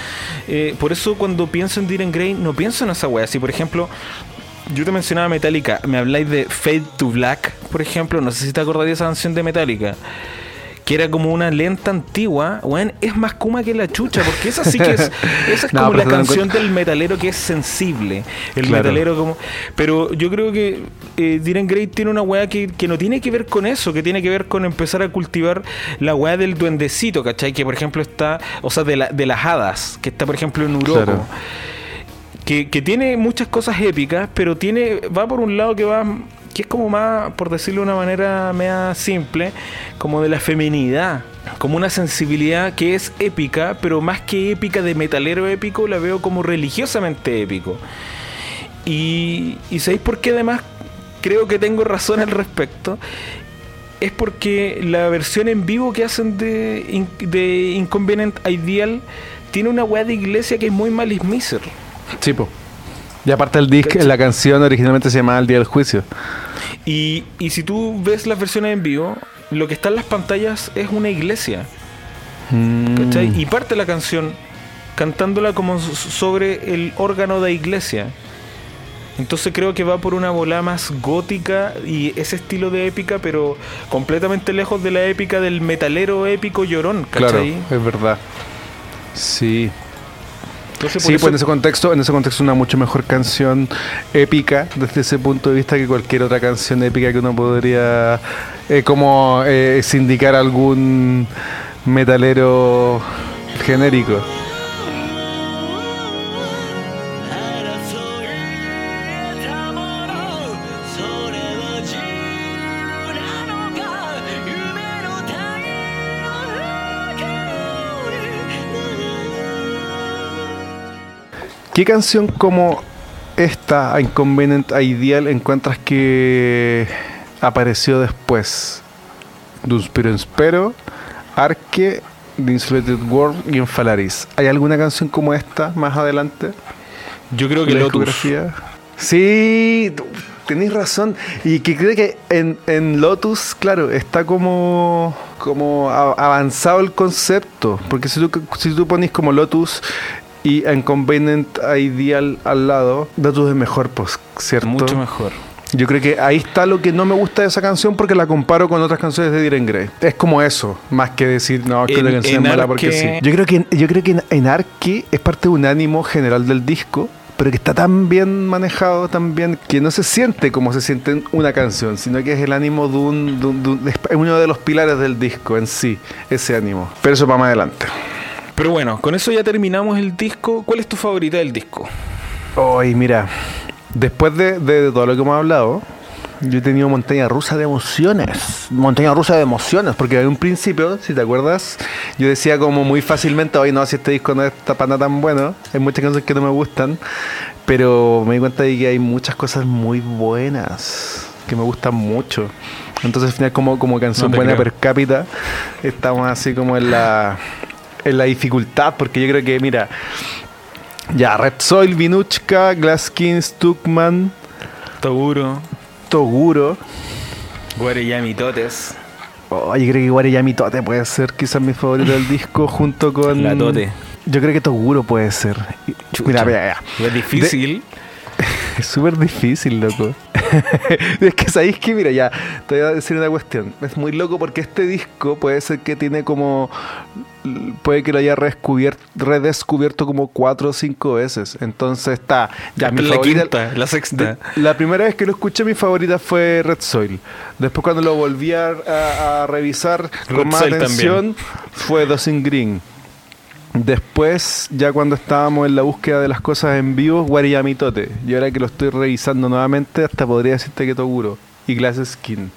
eh, por eso cuando pienso en Diren Grey, no pienso en esa wea. Si, por ejemplo, yo te mencionaba Metallica, me habláis de Fade to Black, por ejemplo, no sé si te acordás de esa canción de Metallica. Que era como una lenta antigua, weón, es más kuma que la chucha, porque esa sí que es, esa es No, como la canción del metalero que es sensible. El Claro. metalero como. Pero yo creo que eh, Diren Grey tiene una weá que, que no tiene que ver con eso, que tiene que ver con empezar a cultivar la weá del duendecito, ¿cachai? Que por ejemplo está, o sea, de, la, de las hadas, que está por ejemplo en. Claro. Que, que tiene muchas cosas épicas, pero tiene va por un lado que va que es como más, por decirlo de una manera mea simple, como de la feminidad, como una sensibilidad que es épica, pero más que épica de metalero épico, la veo como religiosamente épico. Y, y ¿sabéis por qué además creo que tengo razón al respecto? Es porque la versión en vivo que hacen de, de Inconvenient Ideal tiene una weá de iglesia que es muy Malice Miser. Sí. Y aparte el disco, ¿Cachai? la canción originalmente se llamaba El día del juicio. Y, y si tú ves las versiones en vivo, lo que está en las pantallas es una iglesia. ¿cachai? Mm. Y parte la canción cantándola como sobre el órgano de iglesia. Entonces creo que va por una bola más gótica y ese estilo de épica, pero completamente lejos de la épica del metalero épico llorón, Claro, ¿cachai? es verdad. Sí. Entonces, Sí, eso- pues en ese contexto, en ese contexto una mucho mejor canción épica desde ese punto de vista que cualquier otra canción épica que uno podría eh, como eh, sindicar algún metalero genérico. ¿Qué canción como esta, Inconvenient Ideal, encuentras que apareció después? Dunspiro Inspero, Arque The Insulated World y en Falaris. ¿Hay alguna canción como esta más adelante? Yo creo que ¿La Lotus. Sí, tenéis razón. Y que creo que en, en Lotus, claro, está como, como avanzado el concepto. Porque si tú, si tú pones como Lotus y Inconvenient Ideal al lado, Lotus es mejor, pues, ¿cierto? Mucho mejor. Yo creo que ahí está lo que no me gusta de esa canción porque la comparo con otras canciones de Diren Grey. Es como eso, más que decir, no, es que En- la canción en es mala porque sí. Yo creo que, yo creo que en, en Arque es parte de un ánimo general del disco, pero que está tan bien manejado, tan bien, que no se siente como se siente en una canción, sino que es el ánimo de un, de un- de un- es uno de los pilares del disco en sí, ese ánimo. Pero eso va más adelante. Pero bueno, con eso ya terminamos el disco. ¿Cuál es tu favorita del disco? Hoy, mira, después de, de todo lo que hemos hablado, yo he tenido montaña rusa de emociones. Montaña rusa de emociones, porque en un principio, si te acuerdas, yo decía como muy fácilmente, hoy no, si este disco no está para nada tan bueno, hay muchas canciones que no me gustan, pero me di cuenta de que hay muchas cosas muy buenas, que me gustan mucho. Entonces al final como, como canción No buena creo. per cápita, estamos así como en la, en la dificultad, porque yo creo que, mira, ya, Red Soil, Vinuchka, Glaskin, Stuckman, Toguro, Toguro. Guareyami Totes, Oh, yo creo que Guareyami Tote puede ser quizás mi favorito del disco junto con... La Tote. Yo creo que Toguro puede ser. Mira, mira. Es difícil. Es súper difícil, loco. es que sabéis que, mira, ya, te voy a decir una cuestión. Es muy loco porque este disco puede ser que tiene como. Puede que lo haya redescubierto, como cuatro o cinco veces. Entonces está. Ya, mi la favorita- quinta, la sexta. de- la primera vez que lo escuché, mi favorita fue Red Soil. Después, cuando lo volví a, a- a revisar Red con más Soil atención, fue Dosing Green. Después, ya cuando estábamos en la búsqueda de las cosas en vivo, Wariyami Tote. Y ahora que lo estoy revisando nuevamente, hasta podría decirte que Toguro. Y Glass Skin.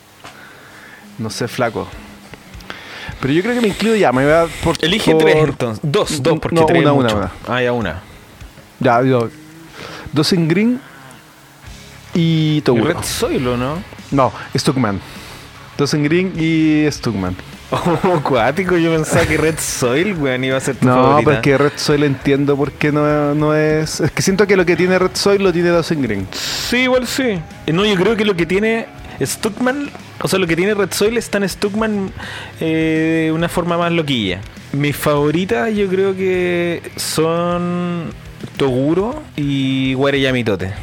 No sé, flaco. Pero yo creo que me incluyo ya, me voy a por. Elige por- tres entonces. Dos, dos, porque No, tres una, una, mucho. una. Ah, ya una. Ya, yo. Dosing Green y ¿Y Toguro. Red Soil o no? No, Stuckman. Dosing Green y Stuckman. Oh, cuático, yo pensaba que Red Soil, weón, iba a ser tu No, favorita. pero es que Red Soil entiendo por qué no, no es. Es que siento que lo que tiene Red Soil lo tiene Dosing Green. Sí, igual sí. No, yo creo que lo que tiene Stuckman, o sea, lo que tiene Red Soil está en Stuckman eh, de una forma más loquilla. Mis favoritas yo creo que son Toguro y Wareyami Tote.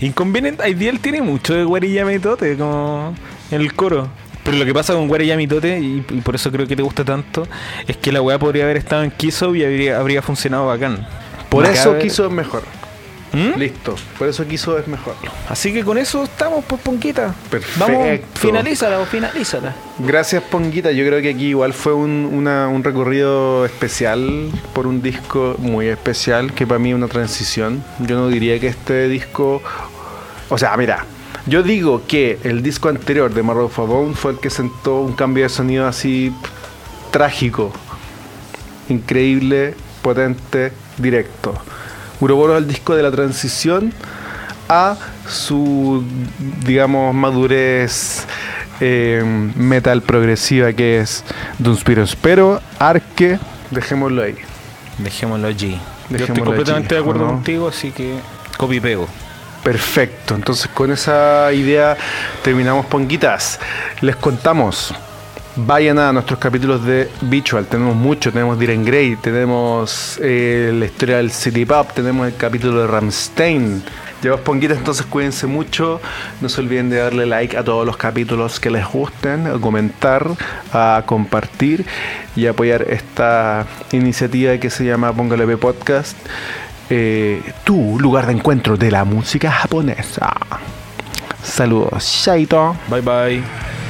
Inconvenient Ideal tiene mucho de Wareyami Tote, como en el coro. Pero lo que pasa con Wareyami Tote, y, y por eso creo que te gusta tanto, es que la weá podría haber estado en Kiso y habría, habría funcionado bacán. Por eso quiso es mejor. ¿Mm? Listo. Por eso quiso es mejor. Así que con eso estamos, pues, Ponquita. Perfecto. Vamos, finalízala o finalízala. Gracias, Ponguita. Yo creo que aquí igual fue un, una- un recorrido especial por un disco muy especial, que para mí es una transición. Yo no diría que este disco. O sea, mira, yo digo que el disco anterior de Marrow Bone fue el que sentó un cambio de sonido así trágico, increíble, potente, directo. Uroboro el disco de la transición a su, digamos, madurez eh, metal progresiva que es Dunspiros. Pero Arque, dejémoslo ahí. Dejémoslo allí. Yo estoy completamente allí, de acuerdo contigo, así que copy pego. Perfecto, entonces con esa idea terminamos Ponguitas. Les contamos, vayan a nuestros capítulos de Visual, tenemos mucho, tenemos Diren Grey, tenemos eh, la historia del City Pop, tenemos el capítulo de Ramstein. Llevas Ponguitas, entonces cuídense mucho, no se olviden de darle like a todos los capítulos que les gusten, a comentar, a compartir y apoyar esta iniciativa que se llama Póngale P Podcast eh, tu lugar de encuentro de la música japonesa. Saludos, Shaito. Bye bye.